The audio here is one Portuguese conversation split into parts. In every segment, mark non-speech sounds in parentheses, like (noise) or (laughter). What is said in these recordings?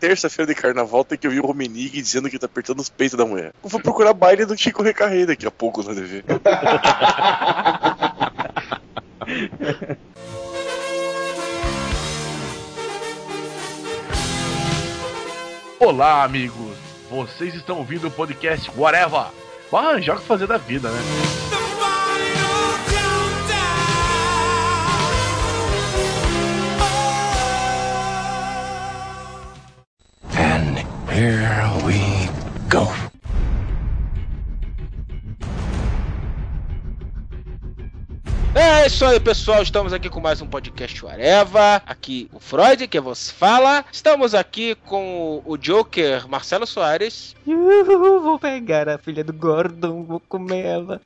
terça-feira de carnaval tem que ouvir o Romenig dizendo que tá apertando os peitos da mulher. Eu vou procurar baile do Chico Recarrei daqui a pouco na TV. (laughs) Olá, amigos! Vocês estão ouvindo o podcast Whatever. Vai arranjar o que fazer da vida, né? Here we go. É isso aí, pessoal. Estamos aqui com mais um podcast Areva. Aqui o Freud, que você fala. Estamos aqui com o Joker, Marcelo Soares. Uhul, vou pegar a filha do Gordon, vou comer ela.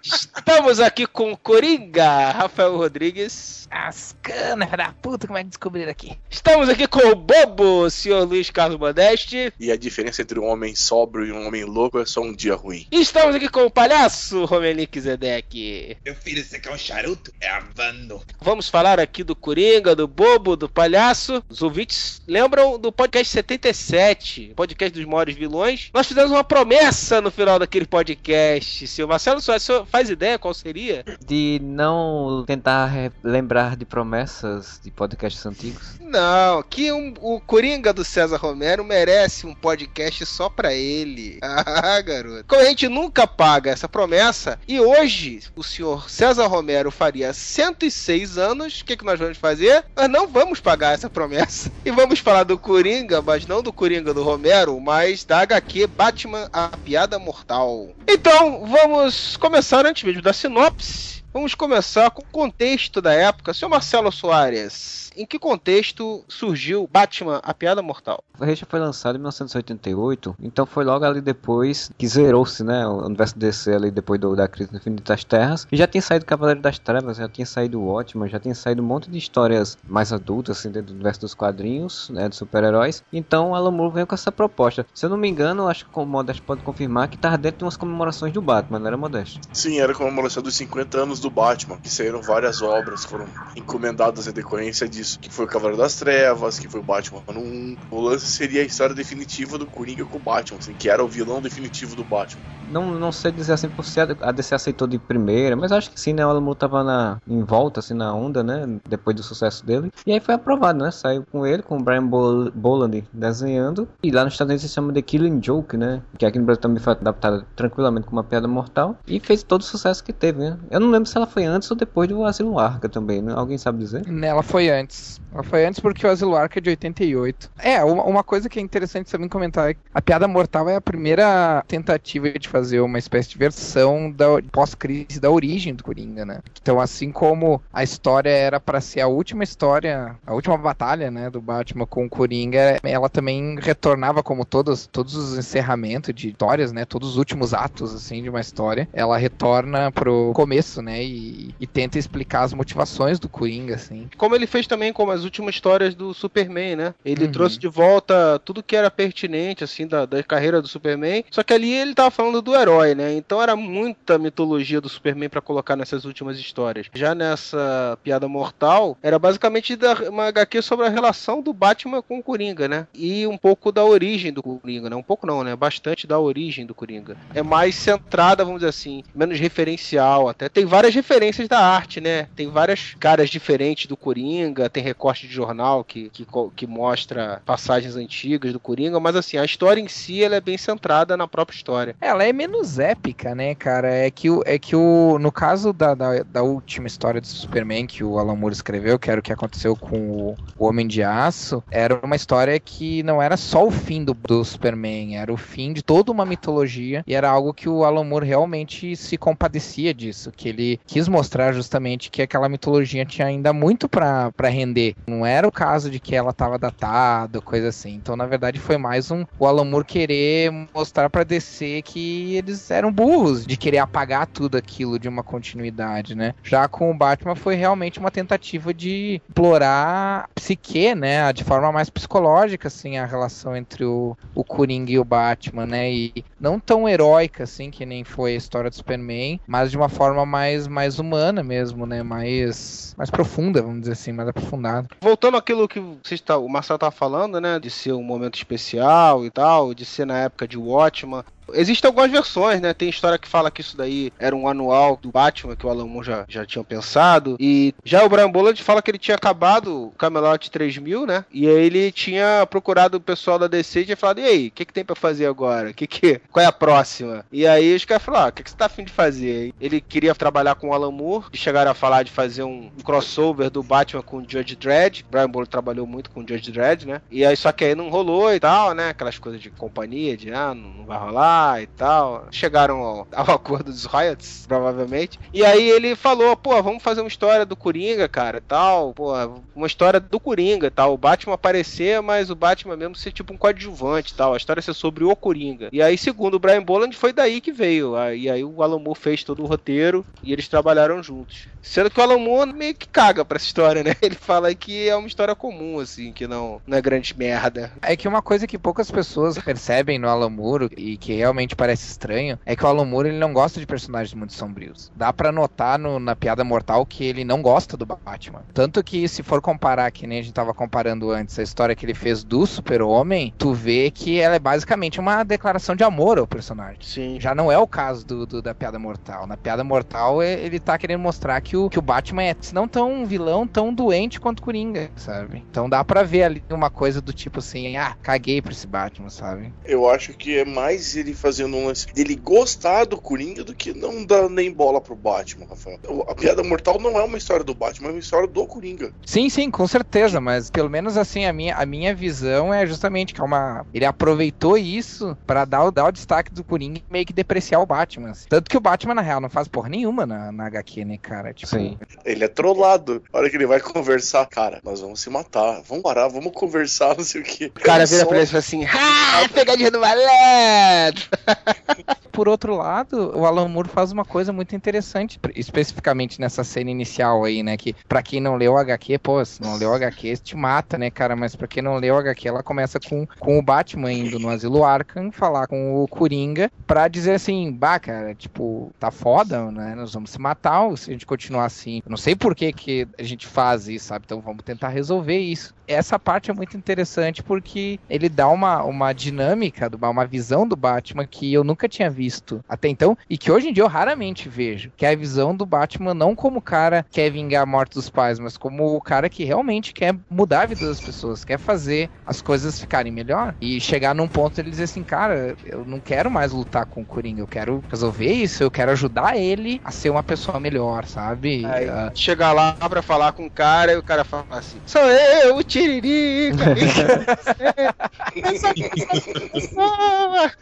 Estamos aqui com o Coringa, Rafael Rodrigues. As canas da puta, como é que descobriram aqui? Estamos aqui com o Bobo, senhor Luiz Carlos Modeste. E a diferença entre um homem sóbrio e um homem louco é só um dia ruim. E estamos aqui com o palhaço Romelik Zedek. Meu filho, você quer um charuto? É Havano. Vamos falar aqui do Coringa, do Bobo, do palhaço. Os ouvintes lembram do podcast 77, podcast dos maiores vilões. Nós fizemos uma promessa no final daquele podcast. Se o Marcelo Soares o senhor faz ideia qual seria? De não tentar re- lembrar de promessas de podcasts antigos. Não, que um- o Coringa do César Romero merece um podcast só pra ele. (laughs) Ah, garoto. Como a gente nunca paga essa promessa, e hoje o senhor César Romero faria 106 anos, o que, que nós vamos fazer? Nós não vamos pagar essa promessa. E vamos falar do Coringa, mas não do Coringa do Romero, mas da HQ Batman, a Piada Mortal. Então, vamos começar antes mesmo da sinopse. Vamos começar com o contexto da época. Senhor Marcelo Soares, em que contexto surgiu Batman, a Piada Mortal? O Rei já foi lançado em 1988, então foi logo ali depois que zerou-se, né, o universo DC ali depois do, da crise no Infinito das Terras. E já tinha saído Cavaleiro das Trevas, já tinha saído o Watchmen, já tinha saído um monte de histórias mais adultas, assim, dentro do universo dos quadrinhos, né, de super-heróis. Então Alan Moore veio com essa proposta. Se eu não me engano, acho que o Modesto pode confirmar que tava dentro de umas comemorações do Batman, não era Modesto? Sim, era a comemoração dos 50 anos do Batman, que saíram várias obras que foram encomendadas em decorrência Que foi o Cavaleiro das Trevas, que foi o Batman ano 1. O lance seria a história definitiva do Coringa com o Batman, assim, que era o vilão definitivo do Batman. Não, não sei dizer assim por se a DC aceitou de primeira, mas acho que sim, né? Moore tava na, em volta, assim, na onda, né? Depois do sucesso dele. E aí foi aprovado, né? Saiu com ele, com o Brian Bol- Boland desenhando. E lá nos Estados Unidos se chama The Killing Joke, né? Que aqui no Brasil também foi adaptada tranquilamente com uma piada mortal. E fez todo o sucesso que teve, né? Eu não lembro se ela foi antes ou depois do Asilo Arca também, né? Alguém sabe dizer? Ela foi antes. Ela foi antes porque o Asilo Arca é de 88. É, uma, coisa que é interessante também comentar é que a Piada Mortal é a primeira tentativa de fazer uma espécie de versão da pós-crise da origem do Coringa, né? Então, assim como a história era pra ser a última história, a última batalha, né, do Batman com o Coringa, ela também retornava como todos, todos os encerramentos de histórias, né, todos os últimos atos, assim, de uma história, ela retorna pro começo, né, e, e tenta explicar as motivações do Coringa, assim. Como ele fez também com as últimas histórias do Superman, né? Ele Uhum. trouxe de volta tudo que era pertinente, assim, da, da carreira do Superman. Só que ali ele tava falando do herói, né? Então era muita mitologia do Superman pra colocar nessas últimas histórias. Já nessa Piada Mortal, era basicamente uma HQ sobre a relação do Batman com o Coringa, né? E um pouco da origem do Coringa, né? Um pouco não, né? Bastante da origem do Coringa. É mais centrada, vamos dizer assim, menos referencial até. Tem várias referências da arte, né? Tem várias caras diferentes do Coringa, tem recorte de jornal que, que, que mostra passagens antigas do Coringa, mas assim, a história em si ela é bem centrada na própria história. Ela é menos épica, né, cara? É que, o, é que o, no caso da, da, da última história do Superman que o Alan Moore escreveu, que era o que aconteceu com o, o Homem de Aço, era uma história que não era só o fim do, do Superman, era o fim de toda uma mitologia e era algo que o Alan Moore realmente se compadecia disso, que ele quis mostrar justamente que aquela mitologia tinha ainda muito pra render. Não era o caso de que ela tava datada, coisa assim. Então, na verdade, foi mais um o Alan Moore querer mostrar pra DC que eles eram burros de querer apagar tudo aquilo de uma continuidade, né? Já com o Batman foi realmente uma tentativa de explorar a psique, né? De forma mais psicológica, assim, a relação entre o, o Coringa e o Batman, né? E não tão heróica assim que nem foi a história do Superman, mas de uma forma mais, mais humana mesmo, né? Mais, mais profunda, vamos dizer assim, mais aprofundada. Voltando àquilo que tá, o Marcelo tá falando, né? De ser um momento especial e tal, de ser na época de Watchman. Existem algumas versões, né? Tem história que fala que isso daí era um anual do Batman, que o Alan Moore já, já tinha pensado. E já o Brian Bolland fala que ele tinha acabado o Camelot 3000, né? E aí ele tinha procurado o pessoal da DC e tinha falado, e aí, o que, que tem pra fazer agora? Que que, qual é a próxima? E aí os caras falaram, ah, o que, que você tá afim de fazer? Ele queria trabalhar com o Alan Moore, e chegaram a falar de fazer um, crossover do Batman com o Judge Dredd. Brian Bolland trabalhou muito com o Judge Dredd, né? E aí só que aí não rolou e tal, né? Aquelas coisas de companhia, de ah, não vai rolar e tal. Chegaram ao, (laughs) ao acordo dos Riots, provavelmente. E aí ele falou, pô, vamos fazer uma história do Coringa, cara, tal. Pô, uma história do Coringa, tal. O Batman aparecer, mas o Batman mesmo ser tipo um coadjuvante, tal. A história ser sobre o Coringa. E aí, segundo o Brian Boland, foi daí que veio. E aí o Alan Moore fez todo o roteiro e eles trabalharam juntos. Sendo que o Alan Moore meio que caga pra essa história, né? (laughs) Ele fala que é uma história comum, assim, que não, não é grande merda. É que uma coisa que poucas pessoas percebem no Alan Moore e que realmente parece estranho é que o Alan Moore ele não gosta de personagens muito sombrios. Dá para notar no, na piada mortal que ele não gosta do Batman. Tanto que se for comparar, que nem a gente tava comparando antes, a história que ele fez do Super-Homem, tu vê que ela é basicamente uma declaração de amor ao personagem. Sim. Já não é o caso do, do da piada mortal. Na piada mortal, ele tá querendo mostrar que o, que o Batman é não tão vilão, tão doente quanto Coringa, sabe? Então dá pra ver ali uma coisa do tipo assim, ah, caguei pra esse Batman, sabe? Eu acho que é mais ele fazendo um lance dele gostar do Coringa do que não dar nem bola pro Batman, Rafael. A Piada Mortal não é uma história do Batman, é uma história do Coringa. Sim, sim, com certeza, mas pelo menos assim, a minha, a minha visão é justamente que é uma. Ele aproveitou isso para dar, o- dar o destaque do Coringa e meio que depreciar o Batman. assim. Tanto que o Batman, na real, não faz porra nenhuma na, na HQ, né, cara? Tipo, Sim. Ele é trollado. A hora que ele vai conversar, cara, nós vamos se matar. Vamos parar, vamos conversar, não sei o que. O cara vira pra ele e fala assim, ah, pegadinha do malandro! (laughs) Por outro lado, o Alan Moore faz uma coisa muito interessante, especificamente nessa cena inicial aí, né? Que pra quem não leu o HQ, pô, se não leu o HQ, te mata, né, cara? Mas pra quem não leu o HQ, ela começa com, com o Batman indo no asilo Arkham falar com o Coringa pra dizer assim, bah, cara, tipo, tá foda, né? Nós vamos se matar se a gente continuar assim. Eu não sei por que, que a gente faz isso, sabe? Então vamos tentar resolver isso. Essa parte é muito interessante porque ele dá uma, uma dinâmica, uma, visão do Batman que eu nunca tinha visto até então e que hoje em dia eu raramente vejo. Que é a visão do Batman não como o cara que quer vingar a morte dos pais, mas como o cara que realmente quer mudar a vida das pessoas, quer fazer as coisas ficarem melhor. E chegar num ponto ele dizer assim, cara, eu não quero mais lutar com o Coringa, eu quero resolver isso, eu quero ajudar ele a ser uma pessoa melhor, sabe? Aí Ah, chega lá pra falar com o cara e o cara fala assim: Sou eu, o Tiririca! (laughs)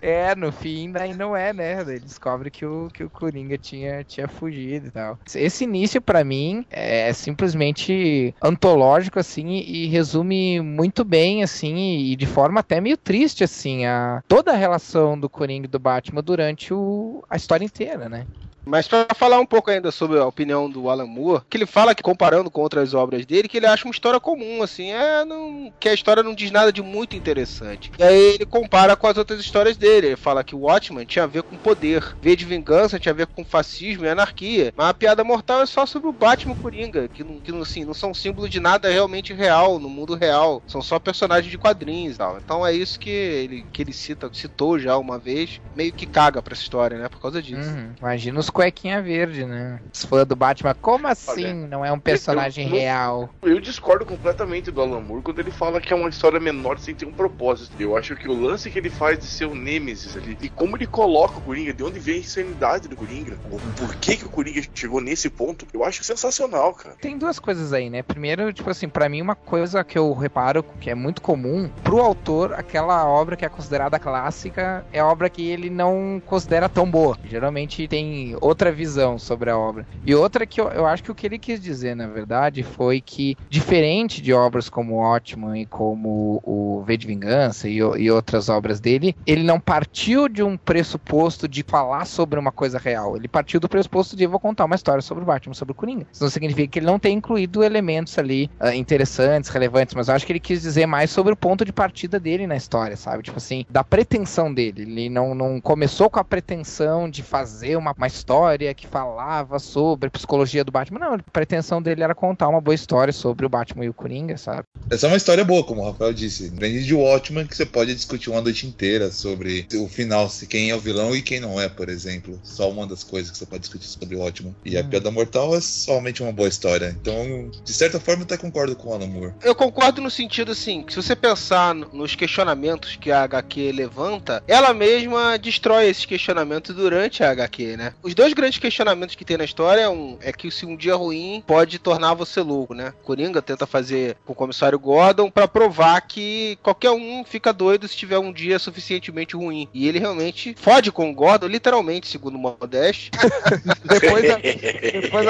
É, no fim, daí não é, né? Daí descobre que o, que o Coringa tinha, tinha fugido e tal. Esse início, pra mim, é simplesmente antológico, assim, e, e resume muito bem, assim, e, e de forma até meio triste, assim, a, toda a relação do Coringa e do Batman durante o, a história inteira, né? Mas pra falar um pouco ainda sobre a opinião do Alan Moore, que ele fala que comparando com outras obras dele, que ele acha uma história comum, assim, é, não, que a história não diz nada de muito interessante. E aí ele compara com as outras histórias dele. Ele fala que o Watchmen tinha a ver com poder, V de vingança tinha a ver com fascismo e anarquia. Mas a piada mortal é só sobre o Batman Coringa, que, não, que assim, não são símbolo de nada realmente real, no mundo real. São só personagens de quadrinhos e tal. Então é isso que ele, que ele cita, citou já uma vez, meio que caga pra essa história, né? Por causa disso. Uhum. Imagina os cuequinha verde, né? Os fãs do Batman, como assim? Olha, não é um personagem eu- eu- real. Eu discordo completamente do Alan Moore quando ele fala que é uma história menor sem ter um propósito. Eu acho que o lance que ele faz de ser o Nemesis ali, e como ele coloca o Coringa, de onde vem a insanidade do Coringa, o porquê que o Coringa chegou nesse ponto, eu acho sensacional, cara. Tem duas coisas aí, né? Primeiro, tipo assim, pra mim uma coisa que eu reparo que é muito comum pro autor, aquela obra que é considerada clássica é a obra que ele não considera tão boa. Geralmente tem outra visão sobre a obra. E outra que eu, eu acho que o que ele quis dizer, na verdade, foi que, diferente de obras como Ótimo e como o V de Vingança e, e outras obras dele, ele não partiu de um pressuposto de falar sobre uma coisa real. Ele partiu do pressuposto de eu vou contar uma história sobre o Batman, sobre o Coringa. Isso não significa que ele não tenha incluído elementos ali uh, interessantes, relevantes, mas eu acho que ele quis dizer mais sobre o ponto de partida dele na história, sabe? Tipo assim, da pretensão dele. Ele não, não começou com a pretensão de fazer uma, uma história que falava sobre a psicologia do Batman. Não, a pretensão dele era contar uma boa história sobre o Batman e o Coringa, sabe? Essa é uma história boa, como o Rafael disse. Depende de Watchman que você pode discutir uma noite inteira sobre o final, se quem é o vilão e quem não é, por exemplo. Só uma das coisas que você pode discutir sobre o Watchman. E a Hum. Piada Mortal é somente uma boa história. Então, de certa forma, eu até concordo com o Alan Moore. Eu concordo no sentido assim, que se você pensar no- nos questionamentos que a HQ levanta, ela mesma destrói esses questionamentos durante a HQ, né? Os dois grandes questionamentos que tem na história é, um, é que se um dia ruim pode tornar você louco, né? Coringa tenta fazer com o comissário Gordon pra provar que qualquer um fica doido se tiver um dia suficientemente ruim. E ele realmente fode com o Gordon, literalmente, segundo o Modeste. (laughs) Depois, a- depois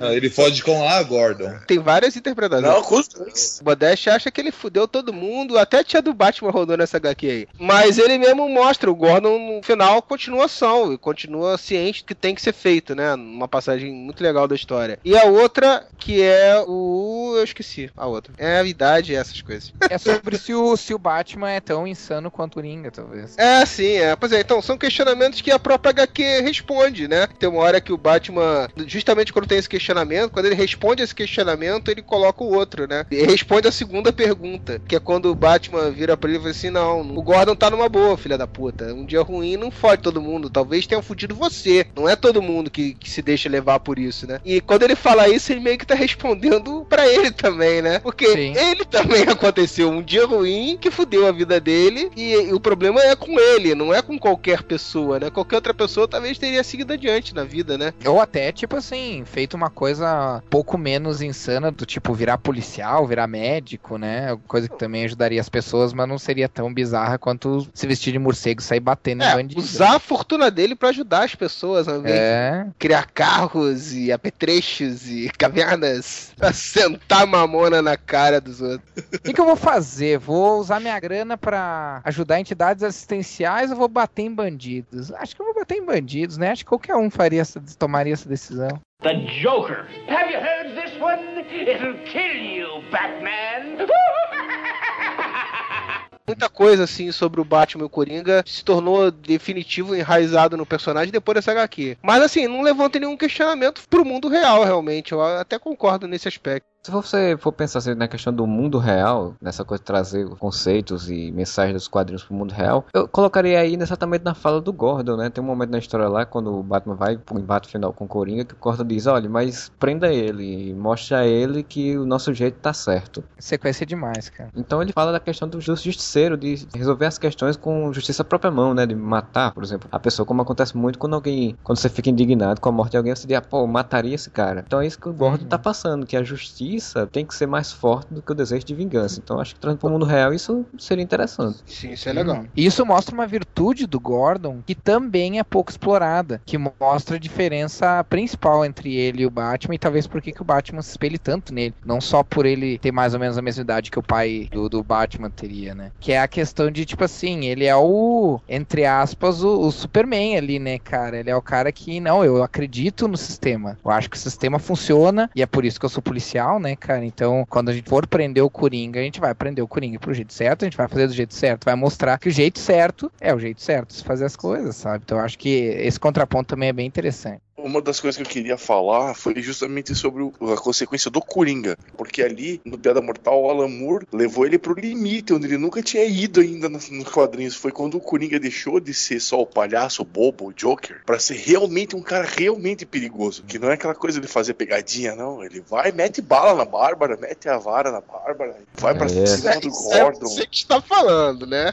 Ah, ele fode com a Gordon. Tem várias interpretações. Não, com os dois. O Modeste acha que ele fudeu todo mundo, até a tia do Batman rodou nessa HQ aí. Mas ele mesmo mostra, o Gordon no final continua são e continua ciente que tem que ser feito, né? Uma passagem muito legal da história. E a outra, que é o. Eu esqueci a outra. É a idade e essas coisas. É sobre se o, se o Batman é tão insano quanto o Coringa, talvez. É, sim, é. Pois é, então, são questionamentos que a própria HQ responde, né? Tem uma hora que o Batman, justamente quando tem esse questionamento, quando ele responde esse questionamento, ele coloca o outro, né? E responde a segunda pergunta, que é quando o Batman vira pra ele e fala assim: não, o Gordon tá numa boa, filha da puta. Um dia ruim não fode todo mundo. Talvez tenha fudido você. Não é todo mundo que, que se deixa levar por isso, né? E quando ele fala isso, ele meio que tá respondendo pra ele também, né? Porque Sim. ele também (laughs) aconteceu um dia ruim que fudeu a vida dele e, e o problema é com ele, não é com qualquer pessoa, né? Qualquer outra pessoa talvez teria seguido adiante na vida, né? Ou até, tipo assim, feito uma coisa pouco menos insana, do tipo virar policial, virar médico, né? Coisa que também ajudaria as pessoas, mas não seria tão bizarra quanto se vestir de morcego e sair batendo em É, bandido. usar a fortuna dele pra ajudar as pessoas, de É, criar carros e apetrechos e cavernas pra (laughs) sentar mamona na cara dos outros. o que, que eu vou fazer? Vou usar minha grana pra ajudar entidades assistenciais ou vou bater em bandidos? Acho que eu vou bater em bandidos, né? Acho que qualquer um faria essa, tomaria essa decisão. The Joker. Have you heard this one? It'll kill you, Batman. (laughs) Muita coisa assim sobre o Batman e o Coringa se tornou definitivo, enraizado no personagem depois dessa HQ. Mas assim, não levanta nenhum questionamento pro mundo real, realmente. Eu até concordo nesse aspecto. Se você for pensar assim, na questão do mundo real, nessa coisa de trazer conceitos e mensagens dos quadrinhos pro mundo real, eu colocaria aí exatamente na fala do Gordon, né? Tem um momento na história lá, quando o Batman vai pro embate final com o Coringa, que o Gordon diz, olha, mas prenda ele, e mostre a ele que o nosso jeito tá certo. Sequência demais, cara. Então ele fala da questão do jus- justiceiro, de resolver as questões com justiça à própria mão, né? De matar, por exemplo, a pessoa, como acontece muito quando alguém, quando você fica indignado com a morte de alguém, você diz, ah, pô, mataria esse cara. Então é isso que o Gordon tá passando, que a justiça tem que ser mais forte do que o desejo de vingança. Então acho que trazendo pro mundo real isso seria interessante. Sim, isso é legal. E isso mostra uma virtude do Gordon que também é pouco explorada, que mostra a diferença principal entre ele e o Batman e talvez por que que o Batman se espelhe tanto nele. Não só por ele ter mais ou menos a mesma idade que o pai do, do Batman teria, né? Que é a questão de, tipo assim, ele é o, entre aspas, o, o Superman ali, né, cara? Ele é o cara que, não, eu acredito no sistema. Eu acho que o sistema funciona e é por isso que eu sou policial, né, cara? Então, quando a gente for prender o Coringa, a gente vai prender o Coringa pro jeito certo, a gente vai fazer do jeito certo, vai mostrar que o jeito certo é o jeito certo de fazer as coisas, sabe? Então, acho que esse contraponto também é bem interessante. Uma das coisas que eu queria falar foi justamente sobre o- a consequência do Coringa. Porque ali, no Piada Mortal, o Alan Moore levou ele pro limite, onde ele nunca tinha ido ainda nos, nos quadrinhos. Foi quando o Coringa deixou de ser só o palhaço, o bobo, o Joker, pra ser realmente um cara realmente perigoso. Que não é aquela coisa de fazer pegadinha, não. Ele vai, mete bala na Bárbara, mete a vara na Bárbara, vai pra É. cima do é Gordon. você que está falando, né?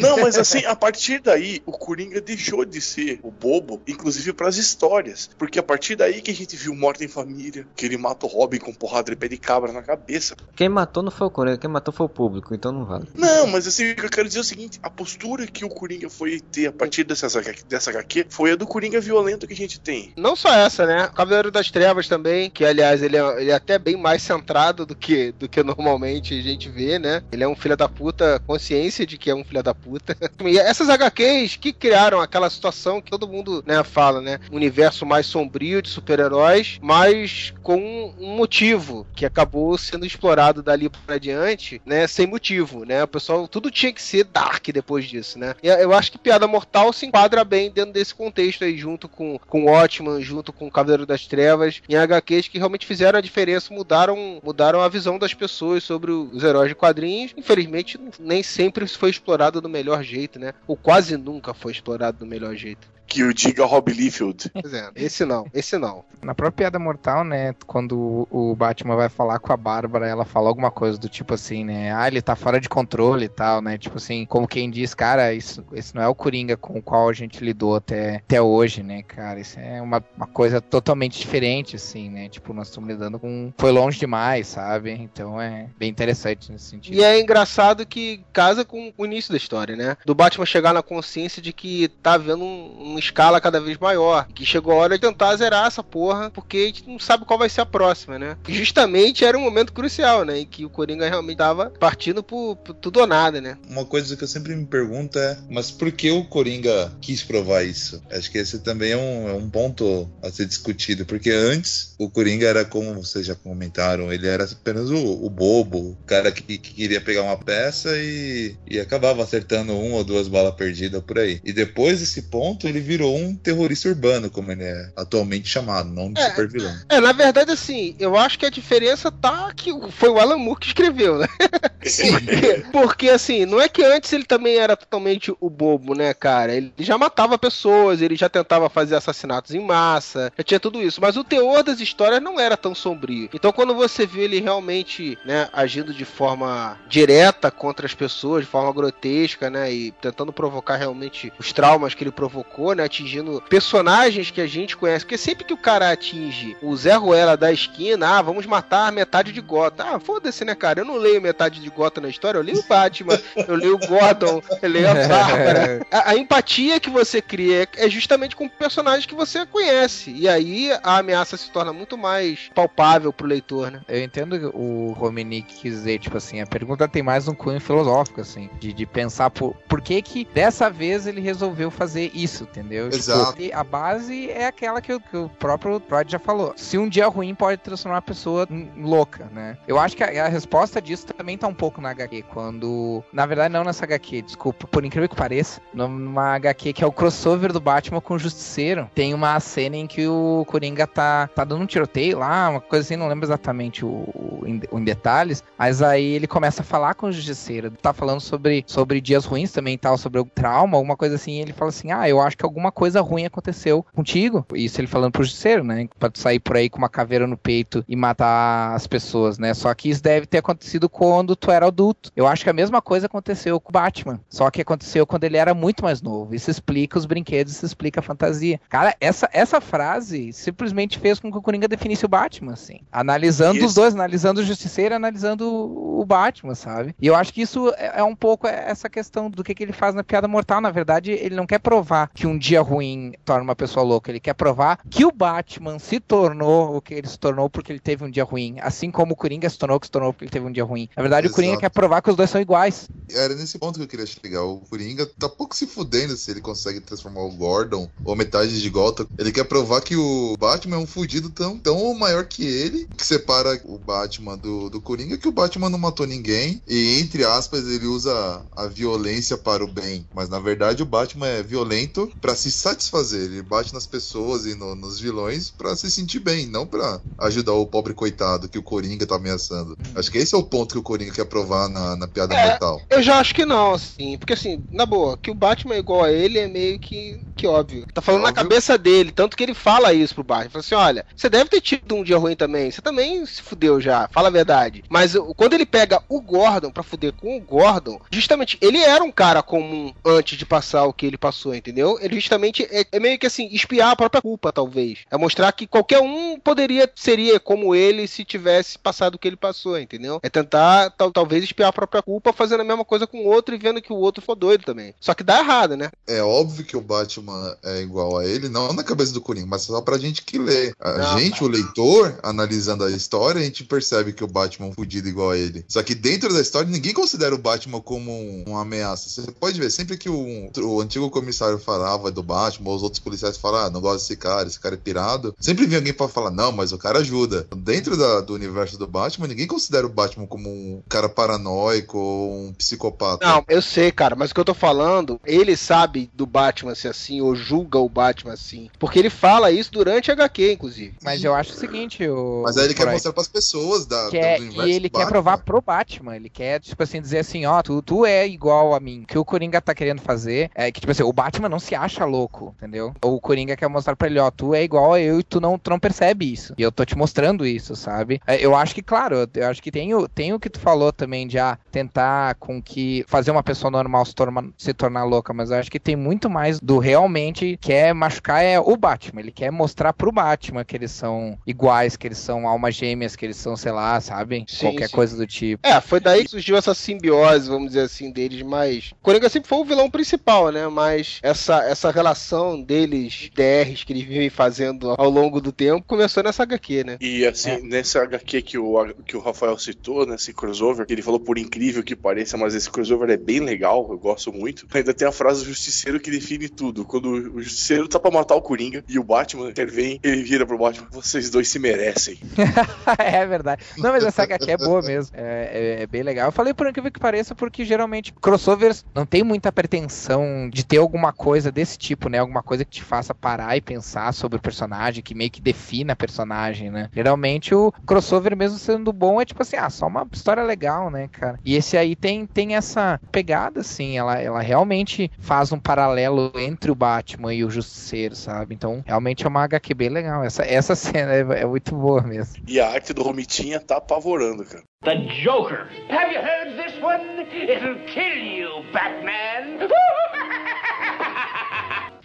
Não, mas assim, a partir daí, o Coringa deixou de ser o bobo, inclusive pras histórias histórias. Porque a partir daí que a gente viu Morte em Família, que ele mata o Robin com porrada de pé de cabra na cabeça. Quem matou não foi o Coringa, quem matou foi o público, então não vale. Não, mas assim, o que eu quero dizer é o seguinte: a postura que o Coringa foi ter a partir dessa, dessa HQ foi a do Coringa violento que a gente tem. Não só essa, né? Cavaleiro das Trevas também, que aliás ele é, ele é até bem mais centrado do que, do que normalmente a gente vê, né? Ele é um filho da puta, consciência de que é um filho da puta. (laughs) E essas HQs que criaram aquela situação que todo mundo né, fala, né? Um universo mais sombrio de super-heróis, mas com um motivo que acabou sendo explorado dali para diante, né? Sem motivo, né? O pessoal, tudo tinha que ser dark depois disso, né? E eu acho que Piada Mortal se enquadra bem dentro desse contexto aí, junto com, com Watchman, junto com Cavaleiro das Trevas, em HQs que realmente fizeram a diferença, mudaram, mudaram a visão das pessoas sobre os heróis de quadrinhos. Infelizmente, nem sempre foi explorado do melhor jeito, né? Ou quase nunca foi explorado do melhor jeito. Que o diga Rob Liefeld. Pois é, esse não, esse não. Na própria Piada Mortal, né, quando o Batman vai falar com a Bárbara, ela fala alguma coisa do tipo assim, né, ah, ele tá fora de controle e tal, né, tipo assim, como quem diz, cara, isso, esse não é o Coringa com o qual a gente lidou até, até hoje, né, cara, isso é uma, uma coisa totalmente diferente, assim, né, tipo, nós estamos lidando com... foi longe demais, sabe, então é bem interessante nesse sentido. E é engraçado que casa com o início da história, né, do Batman chegar na consciência de que tá vendo um, uma escala cada vez maior. Que chegou a hora de tentar zerar essa porra, porque a gente não sabe qual vai ser a próxima, né? E justamente era um momento crucial, né? Em que o Coringa realmente tava partindo por, por tudo ou nada, né? Uma coisa que eu sempre me pergunto é, mas por que o Coringa quis provar isso? Acho que esse também é um, é um ponto a ser discutido, porque antes o Coringa era, como vocês já comentaram, ele era apenas o, o bobo, o cara que, que, queria pegar uma peça e, e acabava acertando uma ou duas balas perdidas por aí. E depois desse ponto, ele virou um terrorista urbano, como ele é atualmente chamado, não de É, super vilão. É, na verdade, assim, eu acho que a diferença tá que foi o Alan Moore que escreveu, né? (laughs) Porque, porque, assim, não é que antes ele também era totalmente o bobo, né, cara? Ele já matava pessoas, ele já tentava fazer assassinatos em massa, já tinha tudo isso. Mas o teor das histórias não era tão sombrio. Então, quando você vê ele realmente, né, agindo de forma direta contra as pessoas, de forma grotesca, né, e tentando provocar realmente os traumas que ele provocou, né, atingindo personagens que a gente conhece. Porque sempre que o cara atinge o Zé Ruela da esquina, ah, vamos matar metade de Gota. Ah, foda-se, né, cara? Eu não leio metade de Gota na história, eu leio o Batman, (laughs) eu leio o Gordon, eu leio a Bárbara. (laughs) A, a empatia que você cria é justamente com personagens que você conhece. E aí a ameaça se torna muito mais palpável pro leitor, né? Eu entendo o Romenick quis dizer, tipo assim, a pergunta tem mais um cunho filosófico, assim, de, de pensar por, por que que dessa vez ele resolveu fazer isso, entendeu? Tipo, Exato. e a base é aquela que, o- que o próprio Freud já falou. Se um dia ruim pode transformar a pessoa em louca, né? Eu acho que a, a resposta disso também tá um pouco na HQ, quando... Na verdade, não nessa HQ, desculpa, por incrível que pareça, numa HQ que é o crossover do Batman com o Justiceiro, tem uma cena em que o Coringa tá, tá dando um tiroteio lá, uma coisa assim, não lembro exatamente o, o- em, o em detalhes, mas aí ele começa a falar com o Justiceiro, tá falando sobre, sobre dias ruins também e tal, sobre o trauma, alguma coisa assim, e ele fala assim, ah, eu acho que alguma coisa ruim aconteceu contigo, isso ele falando pro Justiceiro, né, pra tu sair por aí com uma caveira no peito e matar as pessoas, né, só que isso deve ter acontecido quando tu era adulto, eu acho que a mesma coisa aconteceu com o Batman, só que aconteceu quando ele era muito mais novo, isso explica os brinquedos, isso explica a fantasia. Cara, essa, essa frase simplesmente fez com que o Coringa definisse o Batman, assim, analisando Isso. os dois, analisando o Justiceiro e analisando o Batman, sabe? E eu acho que isso é é um pouco essa questão do que, que ele faz na Piada Mortal. Na verdade, ele não quer provar que um dia ruim torna uma pessoa louca. Ele quer provar que o Batman se tornou o que ele se tornou porque ele teve um dia ruim. Assim como o Coringa se tornou o que se tornou porque ele teve um dia ruim. Na verdade, o Coringa Exato. quer provar que os dois são iguais. Era nesse ponto que eu queria chegar. O Coringa tá pouco se fudendo se ele consegue transformar o Gordon ou metade de Gotham. Ele quer provar que o Batman é um fudido tão, tão maior que ele, que separa o Batman do, do Coringa, que o Batman não matou ninguém. E, entre aspas, ele usa a violência para o bem. Mas, na verdade, o Batman é violento pra se satisfazer. Ele bate nas pessoas e no- nos vilões pra se sentir bem, não pra ajudar o pobre coitado que o Coringa tá ameaçando. Acho que esse é o ponto que o Coringa quer provar na, na piada É. mortal. Eu já acho que não, assim. Porque, assim, na boa, que o Batman é igual a ele é meio que, que óbvio. Tá falando na Óbvio. cabeça dele. Tanto que ele fala isso pro Batman. Fala assim: olha, você deve ter tido um dia ruim também. Você também se fudeu já. Fala a verdade. Mas quando ele pega o Gordon pra fuder com o Gordon, justamente ele era um cara comum antes de passar o que ele passou, entendeu? Ele justamente é, é meio que assim, espiar a própria culpa, talvez. É mostrar que qualquer um poderia, seria como ele se tivesse passado o que ele passou, entendeu? É tentar, tal, talvez, espiar a própria culpa fazendo a mesma coisa com o outro e vendo que o outro for doido também. Só que dá errado, né? É óbvio que o Batman é igual a ele, não na cabeça do Coringa, mas só pra gente que lê. A Não, gente, o leitor, analisando a história, a gente percebe que o Batman é um fudido igual a ele. Só que dentro da história, ninguém considera o Batman como um- uma ameaça. Você pode ver, sempre que o, o antigo comissário falava do Batman, ou os outros policiais falavam, ah, não gosto desse cara, esse cara é pirado, sempre vinha alguém pra falar, não, mas o cara ajuda. Dentro da- do universo do Batman, ninguém considera o Batman como um cara paranoico ou um psicopata. Não, eu sei, cara, mas o que eu tô falando, ele sabe do Batman ser assim, ou julga o Batman assim. Porque ele fala isso durante a HQ, inclusive. Mas eu acho o seguinte, o. Mas aí ele quer mostrar pras pessoas da, que é- do universo e ele do quer provar pro Batman. Ele quer, tipo assim, dizer assim, ó, tu, tu é igual a mim. O que o Coringa tá querendo fazer é que, tipo assim, o Batman não se acha louco, entendeu? O Coringa quer mostrar pra ele, ó, tu é igual a eu e tu não, tu não percebe isso. E eu tô te mostrando isso, sabe? É, Eu acho que, claro, eu- acho que tem o, tem o que tu falou também de ah, tentar com que fazer uma pessoa normal se, torna, se tornar louca, mas eu acho que tem muito mais do realmente quer machucar é o Batman. Ele quer mostrar pro Batman que eles são iguais, que eles são almas gêmeas, que eles são, sei lá, sabe? Sim, Qualquer sim. coisa do tipo. É, foi daí que surgiu essa simbiose, vamos dizer assim, deles, mas. Coringa sempre foi o vilão principal, né? Mas essa, essa relação deles, DRs que eles vivem fazendo ao longo do tempo, começou nessa HQ, né? E assim, nessa HQ que o, que o Rafael citou, nesse crossover, que ele falou por incrível que pareça, mas esse crossover é bem legal, eu gosto muito. Ainda tem a frase do Justiceiro que define tudo. Quando o Justiceiro tá pra matar o Coringa e o Batman intervém, ele vira pro Batman: vocês dois se merecem. (laughs) é verdade. Não, mas essa HQ é boa mesmo. É, é- é bem legal. Eu falei por incrível que pareça, porque geralmente crossovers não tem muita pretensão de ter alguma coisa desse tipo, né? Alguma coisa que te faça parar e pensar sobre o personagem, que meio que defina a personagem, né? Geralmente o crossover, mesmo sendo bom, é tipo assim, ah, só uma história legal, né, cara? E esse aí tem, tem essa pegada, assim, ela, ela realmente faz um paralelo entre o Batman e o Justiceiro, sabe? Então, realmente é uma HQ bem legal. Essa, essa (laughs) cena é, é muito boa mesmo. E a arte do Romitinha tá apavorando, cara. The Joker. Have you heard this one? It'll kill you, Batman. (laughs)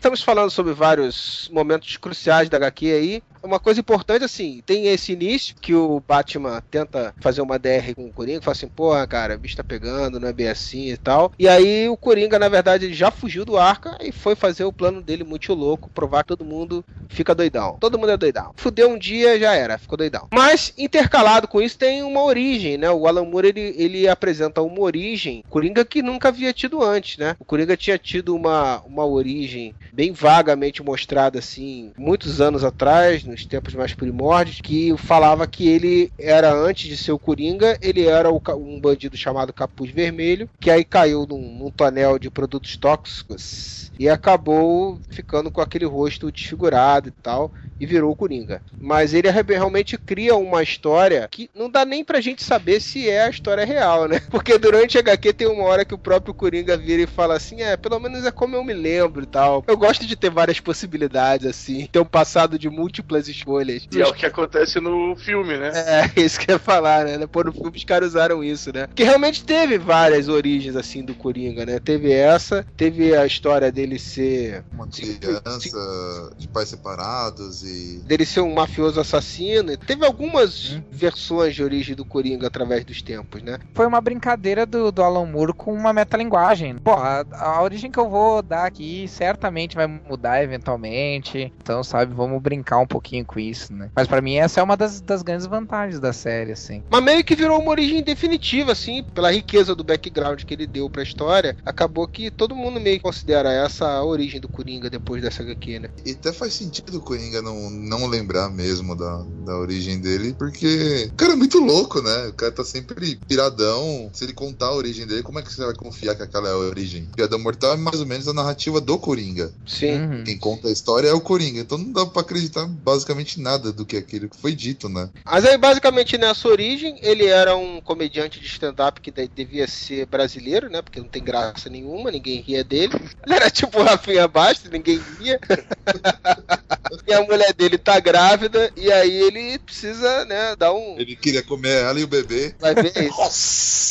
Estamos falando sobre vários momentos cruciais da HQ aí. Uma coisa importante, assim, tem esse início que o Batman tenta fazer uma DR com o Coringa, fala assim, porra, cara, o bicho tá pegando, não é bem assim e tal. E aí o Coringa, na verdade, ele já fugiu do arca e foi fazer o plano dele muito louco, provar que todo mundo fica doidão. Todo mundo é doidão. Fudeu um dia, já era, ficou doidão. Mas, intercalado com isso, tem uma origem, né? O Alan Moore, ele, ele apresenta uma origem, Coringa que nunca havia tido antes, né? O Coringa tinha tido uma, uma origem bem vagamente mostrada, assim, muitos anos atrás, nos tempos mais primórdios, que falava que ele era, antes de ser o Coringa, ele era o um bandido chamado Capuz Vermelho, que aí caiu num, num tonel de produtos tóxicos e acabou ficando com aquele rosto desfigurado e tal, e virou o Coringa. Mas ele realmente cria uma história que não dá nem pra gente saber se é a história real, né? (laughs) Porque durante a HQ tem uma hora que o próprio Coringa vira e fala assim: é, pelo menos é como eu me lembro e tal. Eu gosto de ter várias possibilidades, assim, ter um passado de múltiplas escolhas. E é o que acontece no filme, né? É, (laughs) isso que eu ia falar, né? Pô, no filme os caras usaram isso, né? Que realmente teve várias origens, assim, do Coringa, né? Teve essa, teve a história dele ser. Uma criança de pais separados e. dele ser um mafioso assassino. Teve algumas Hum. versões de origem do Coringa através dos tempos, né? Foi uma brincadeira do, do Alan Moore com uma metalinguagem. Pô, a, a origem que eu vou dar aqui certamente vai mudar eventualmente. Então, sabe, vamos brincar um pouquinho com isso, né? Mas pra mim essa é uma das, das grandes vantagens da série, assim. Mas meio que virou uma origem definitiva, assim, pela riqueza do background que ele deu pra história. Acabou que todo mundo meio que considera essa a origem do Coringa depois dessa HQ, né? E até faz sentido o Coringa não, não lembrar mesmo da, da origem dele, porque o cara é muito louco, né? O cara tá sempre piradão. Se ele contar a origem dele, como é que você vai confiar que aquela é a origem? Piada Mortal é mais ou menos a narrativa do Coringa. Sim. Uhum. Quem conta a história é o Coringa. Então não dá pra acreditar basicamente nada do que aquilo que foi dito, né? Mas aí, basicamente, nessa origem, ele era um comediante de stand-up que de- devia ser brasileiro, né? Porque não tem graça nenhuma, ninguém ria dele. (laughs) Ele era tipo o Rafinha Bastos, ninguém ria. (laughs) e a mulher dele tá grávida, e aí ele precisa, né, dar um. Ele queria comer ela e o bebê. Vai ver isso. Nossa!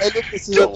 Ele precisa,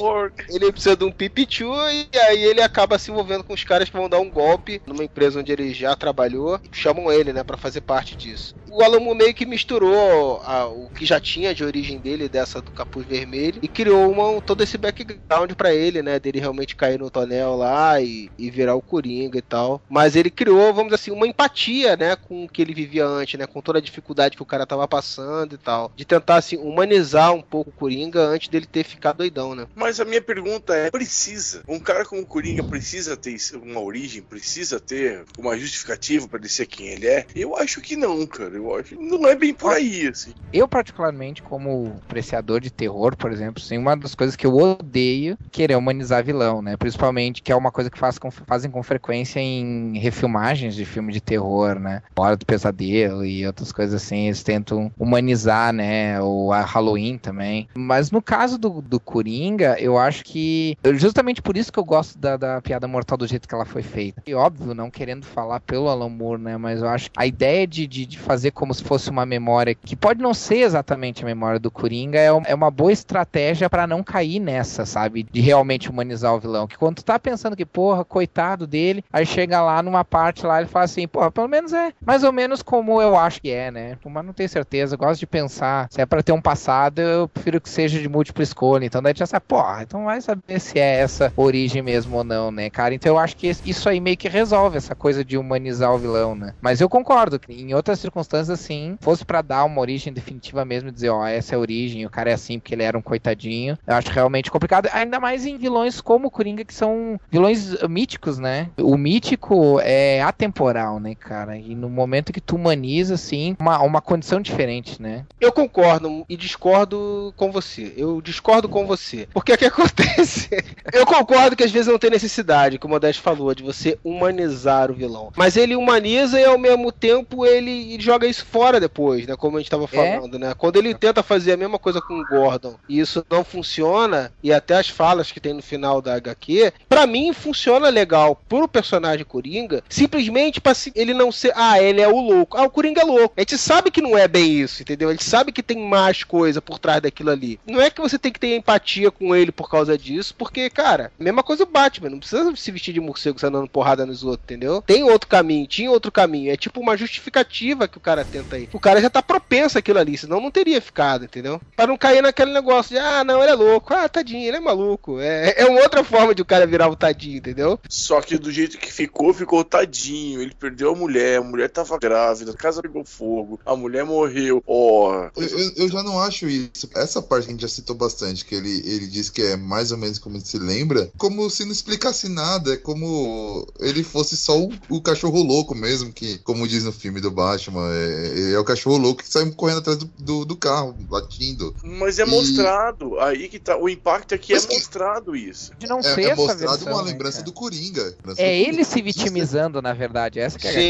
ele precisa de um pipichu e aí ele acaba se envolvendo com os caras que vão dar um golpe numa empresa onde ele já trabalhou. Chamam ele, né, pra fazer parte disso. O Alamo meio que misturou a- o que já tinha de origem dele, dessa do capuz vermelho, e criou uma, todo esse background pra ele, né, dele realmente cair no tonel lá e, e virar o Coringa e tal. Mas ele criou, vamos dizer assim, uma empatia, né, com o que ele vivia antes, né, com toda a dificuldade que o cara tava passando e tal. De tentar, assim, humanizar um pouco o Coringa antes dele ter ficado doidão, né. Mas a minha pergunta é: precisa? Um cara como o Coringa precisa ter uma origem, precisa ter uma justificativa pra ele ser quem ele é? Eu acho que não, cara. Eu acho não é bem por aí, assim. Eu, particularmente, como apreciador de terror, por exemplo, sim, uma das coisas que eu odeio querer humanizar vilão, né? Principalmente que é uma coisa que faz com- fazem com frequência em refilmagens de filme de terror, né? Hora do Pesadelo e outras coisas assim, eles tentam humanizar, né? O a Halloween também. Mas no caso do, do Coringa, eu acho que. Justamente por isso que eu gosto da, da piada mortal do jeito que ela foi feita. E óbvio, não querendo falar pelo Alan Moore, né? Mas eu acho que a ideia de, de, de fazer como se fosse uma memória que pode não ser exatamente a memória do Coringa é, é uma boa estratégia pra não cair nessa, sabe? De realmente humanizar o vilão. Que quando tu tá pensando que, porra, coitado dele, aí chega lá numa parte lá ele fala assim, porra, pelo menos é mais ou menos como eu acho que é, né? Mas não tenho certeza, gosto de pensar. Se é pra ter um passado, eu prefiro que seja de múltipla escolha. Então daí já sabe, porra, então vai saber se é essa origem mesmo ou não, né, cara? Então eu acho que isso aí meio que resolve essa coisa de humanizar o vilão, né? Mas eu concordo que em outras circunstâncias, assim, fosse pra dar uma origem definitiva mesmo, dizer, ó, essa é a origem, o cara é assim porque ele era um coitadinho, eu acho realmente complicado. Ainda mais em vilões como o Coringa, que são vilões míticos, né? O mítico é atemporal, né, cara? E no momento que tu humaniza, assim, uma, uma condição diferente, né? Eu concordo e discordo com você. Eu discordo com você. Porque o que (laughs) acontece? Eu concordo que às vezes não tem necessidade, como o Modesto falou, de você humanizar o vilão. Mas ele humaniza e ao mesmo tempo ele joga isso fora depois, né? Como a gente tava falando, né? Quando ele tenta fazer a mesma coisa com o Gordon e isso não funciona, e até as falas que tem no final da HQ, pra mim funciona legal pro personagem Coringa, simplesmente pra ele não ser, ah, ele é o louco. Ah, o Coringa é louco. A gente sabe que não é bem isso, entendeu? A gente sabe que tem mais coisa por trás daquilo ali. Não é que você tem que ter empatia com ele por causa disso, porque, cara, mesma coisa o Batman, não precisa se vestir de morcego saindo porrada nos outros, entendeu? Tem outro caminho, tinha outro caminho. É tipo uma justificativa que o cara tenta aí. O cara já tá propenso àquilo ali, senão não teria ficado, entendeu? Pra não cair naquele negócio de, ah, não, ele é louco, ah, tadinho, ele é maluco. É, é uma outra forma de o cara virar o tadinho, entendeu? Só que do jeito que ficou, ficou tadinho. Ele perdeu a mulher, a mulher tava grávida, a casa pegou fogo, a mulher morreu. Ó, Eu, eu- eu já não acho isso. Essa parte que a gente já citou bastante, que ele, ele diz que é mais ou menos como ele se lembra, como se não explicasse nada, é como ele fosse só o, o cachorro louco mesmo, que, como diz no filme do Batman, é, é o cachorro louco que sai correndo atrás do, do, do carro, latindo. mas é E- mostrado. Aí que tá. O impacto aqui Mas é que- mostrado isso. De não É, ser é essa mostrado versão, uma né, lembrança cara? do Coringa. lembrança É do ele Coringa. se vitimizando, na verdade. Essa que é a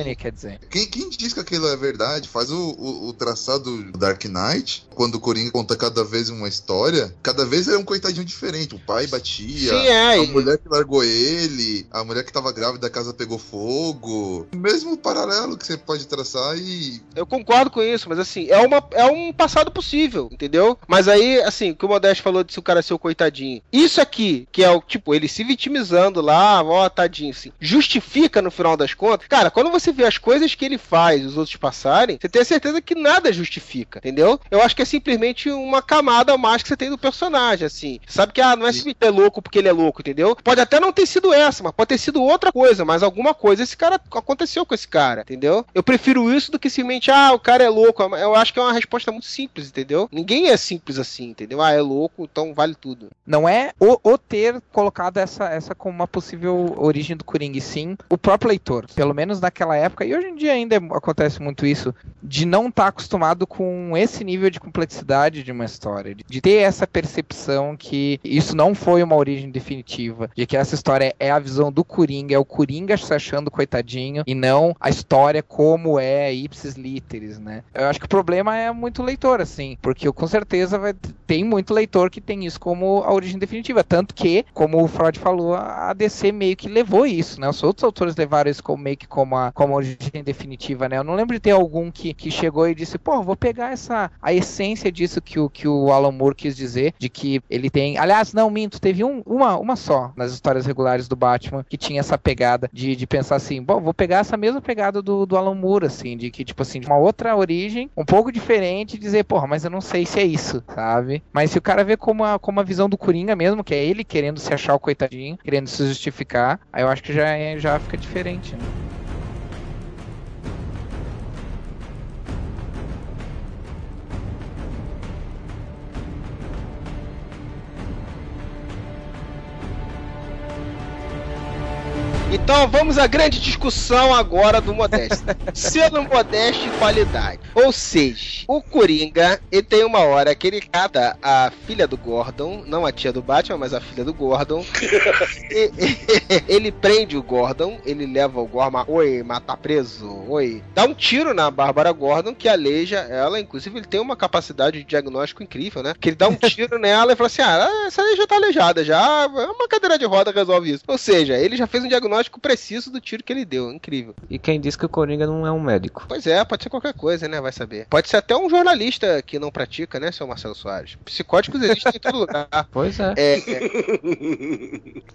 ele quer dizer. Quem, quem diz que aquilo é verdade faz o, o, o traçado do Dark Knight, quando o Coringa conta cada vez uma história, cada vez é um coitadinho diferente. O pai batia, Sim, é. a e- mulher que largou ele, a mulher que tava grávida da casa pegou fogo. Mesmo paralelo que você pode traçar e. Eu concordo com isso, mas assim, é, uma, é um passado possível, entendeu? Mas aí, assim, o que o Modesto falou de se o cara ser o coitadinho. Isso aqui, que é o tipo, ele se vitimizando lá, ó, tadinho, assim, justifica no final das contas. Cara, quando você vê as coisas que ele faz e os outros passarem, você tem a certeza que nada justifica, entendeu? Eu acho que é simplesmente uma camada a mais que você tem do personagem, assim. Sabe que, ah, não é simplesmente é louco porque ele é louco, entendeu? Pode até não ter sido essa, mas pode ter sido outra coisa, mas alguma coisa esse cara aconteceu com esse cara, entendeu? Eu prefiro isso do que simplesmente, ah, o cara é louco. Eu acho que é uma resposta muito simples, entendeu? Ninguém é simples assim, entendeu? Ah, é louco, então vale tudo. Não é o, o ter colocado essa, essa como uma possível origem do Coringa, sim o próprio leitor. Pelo menos naquela época, e hoje em dia ainda acontece muito isso, de não estar acostumado com esse nível de complexidade de uma história. De ter essa percepção que isso não foi uma origem definitiva. De que essa história é a visão do Coringa, é o Coringa se achando coitadinho, e não a história como é ipsis literis, né? Eu acho que o problema é muito leitor, assim, porque eu, com certeza vai, tem muito leitor que tem isso como a origem definitiva. Tanto que, como o Freud falou, a DC meio que levou isso, né? Os outros autores levaram isso como, meio que como a, como a origem definitiva, né? Eu não lembro de ter algum que, que chegou e disse, pô, vou pegar essa a essência disso que o, que o Alan Moore quis dizer, de que ele tem. Aliás, não, minto, teve um, uma, uma só nas histórias regulares do Batman que tinha essa pegada de, de pensar assim, bom, vou pegar essa mesma pegada do, do Alan Moore, assim, de que, tipo assim, de uma outra origem, um pouco diferente, dizer, porra, mas eu não sei se é isso, sabe? Mas se o cara vê como a, como a visão do Coringa mesmo, que é ele querendo se achar o coitadinho, querendo se justificar, aí eu acho que já, é, já fica diferente, né? Então vamos à grande discussão agora do Modeste. (laughs) Sendo Modeste e qualidade. Ou seja, o Coringa, ele tem uma hora que ele cata a filha do Gordon, não a tia do Batman, mas a filha do Gordon. (laughs) E- e- (laughs) ele prende o Gordon, ele leva o Gordon, oi, mata preso, oi. Dá um tiro na Bárbara Gordon, que aleija ela, inclusive ele tem uma capacidade de diagnóstico incrível, né? Que ele dá um tiro nela e fala assim, ah, essa aí já tá aleijada, já, uma cadeira de roda resolve isso. Ou seja, ele já fez um diagnóstico preciso do tiro que ele deu, incrível. E quem disse que o Coringa não é um médico? Pois é, pode ser qualquer coisa, né? Vai saber. Pode ser até um jornalista que não pratica, né, seu Marcelo Soares? Psicóticos existem em todo lugar. (laughs) Pois é, É, é,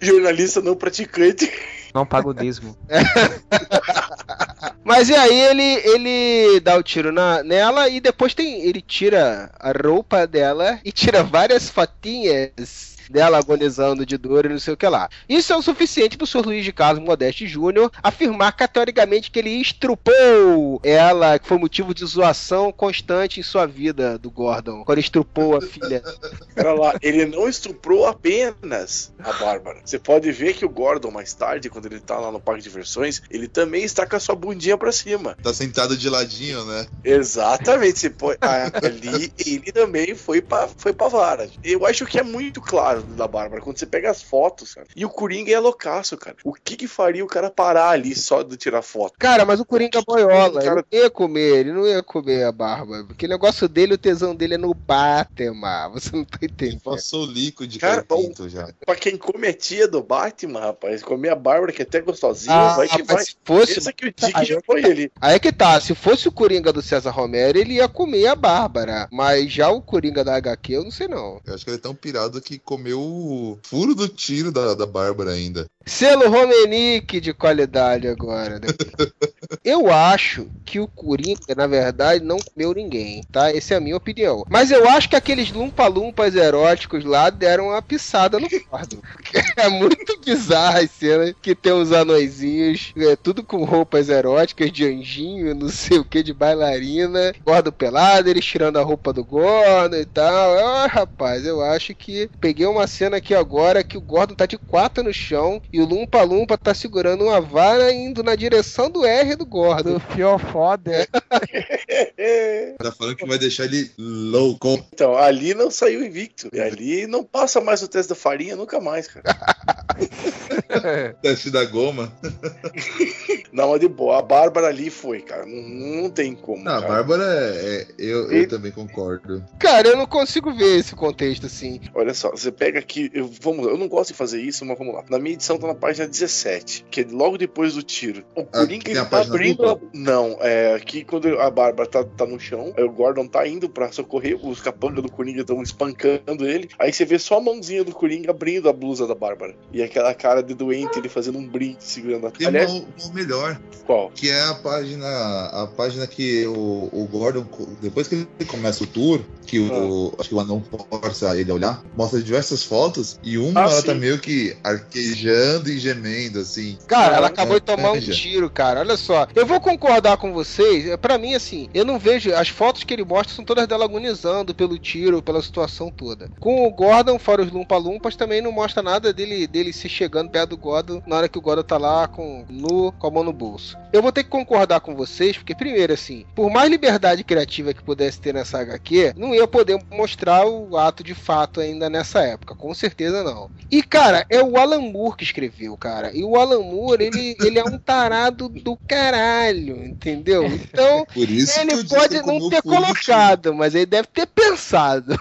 (laughs) Jornalista não praticante. não paga o dízimo. (laughs) Mas e aí ele, ele dá o tiro na, nela e depois tem ele tira a roupa dela e tira várias fotinhas dela agonizando de dor e não sei o que lá. Isso é o suficiente para o Sr. Luiz de Carlos Modeste Júnior afirmar categoricamente que ele estrupou ela, que foi motivo de zoação constante em sua vida do Gordon, quando estrupou a filha. Pera lá, ele não estuprou apenas a Bárbara. Você pode ver que o Gordon, mais tarde, quando ele tá lá no parque de diversões, ele também está com a sua bundinha pra cima. Tá sentado de ladinho, né? Exatamente. Você põe, ali ele também foi pra, foi pra vara. Eu acho que é muito claro da Bárbara. Quando você pega as fotos, cara, e o Coringa é loucaço, cara. O que que faria o cara parar ali só de tirar foto? Cara, mas o Coringa boiola, ele Cara- não ia comer, ele não ia comer a barba. Porque o negócio dele, o tesão dele é no Batman. Você não tá Ele entendendo. passou o líquido de Cara, carpinto já. Pra quem come a tia do Batman, rapaz, comer a Bárbara, que é até gostosinha, Ah, vai que mas vai. se fosse. Pensa que o Dick Aí já é foi tá. ele. Aí é que tá, se fosse o Coringa do César Romero, ele ia comer a Bárbara. Mas já o Coringa da HQ, eu não sei não. Eu acho que ele é tão pirado que comeu o furo do tiro da, da Bárbara ainda. Selo Romenick de qualidade agora. né? (laughs) eu acho que o Coringa, na verdade, não comeu ninguém, tá? Essa é a minha opinião. Mas eu acho que aqueles lumpa-lumpas eróticos lá deram uma pisada no Gordon. (laughs) é muito bizarra as cenas que tem os anõezinhos, é, tudo com roupas eróticas de anjinho, não sei o que, de bailarina. Gordon pelado, eles tirando a roupa do Gordon e tal. Ah, rapaz, eu acho que peguei uma cena aqui agora que o Gordon tá de quatro no chão e o Lumpa Lumpa tá segurando uma vara indo na direção do R do Gordon. Do pior foda. (laughs) Tá falando que vai deixar ele louco. Então, ali não saiu invicto. E ali não passa mais o teste da farinha nunca mais, cara. (laughs) Teste da goma. (laughs) Não, mas de boa. A Bárbara ali foi, cara. Não, não tem como. Não, a cara. Bárbara é. é- eu, eu E- também concordo. Cara, eu não consigo ver esse contexto assim. Olha só, você pega aqui. Eu, vamos, eu não gosto de fazer isso, mas vamos lá. Na minha edição tá na página 17, que é logo depois do tiro. O Coringa tem ele tá abrindo. A... Não, é aqui quando a Bárbara tá, tá no chão, aí o Gordon tá indo pra socorrer, os capangas do Coringa estão espancando ele. Aí você vê só a mãozinha do Coringa abrindo a blusa da Bárbara. E aquela cara de doente, ele fazendo um brinde segurando a. Tem Aliás, uma, uma melhor, qual? que é a página. A página que o, o Gordon, depois que ele começa o tour, que o. Acho que o anão força ele a olhar, mostra diversas fotos e uma Ah, ela sim. tá meio que arquejando e gemendo, assim. Cara, ela acabou de tomar um tiro, cara. Olha só. Eu vou concordar com vocês. é, Pra mim, assim, eu não vejo. As fotos que ele mostra são todas dela agonizando pelo tiro, pela situação toda. Com o Gordon, fora os Lumpa-Lumpas, também não mostra nada dele, dele se chegando perto do Gordon na hora que o Gordon tá lá com, nu, com a mão no bolso. Eu vou ter que concordar com vocês, porque, primeiro, assim, por mais liberdade criativa que pudesse ter nessa HQ, não ia poder mostrar o ato de fato ainda nessa época. Com certeza não. E, cara, é o Alan Moore que escreveu, cara. E o Alan Moore, ele, ele é um tarado do caralho, entendeu? Então, Por isso que eu ele pode não ter colocado, mas ele deve ter pensado.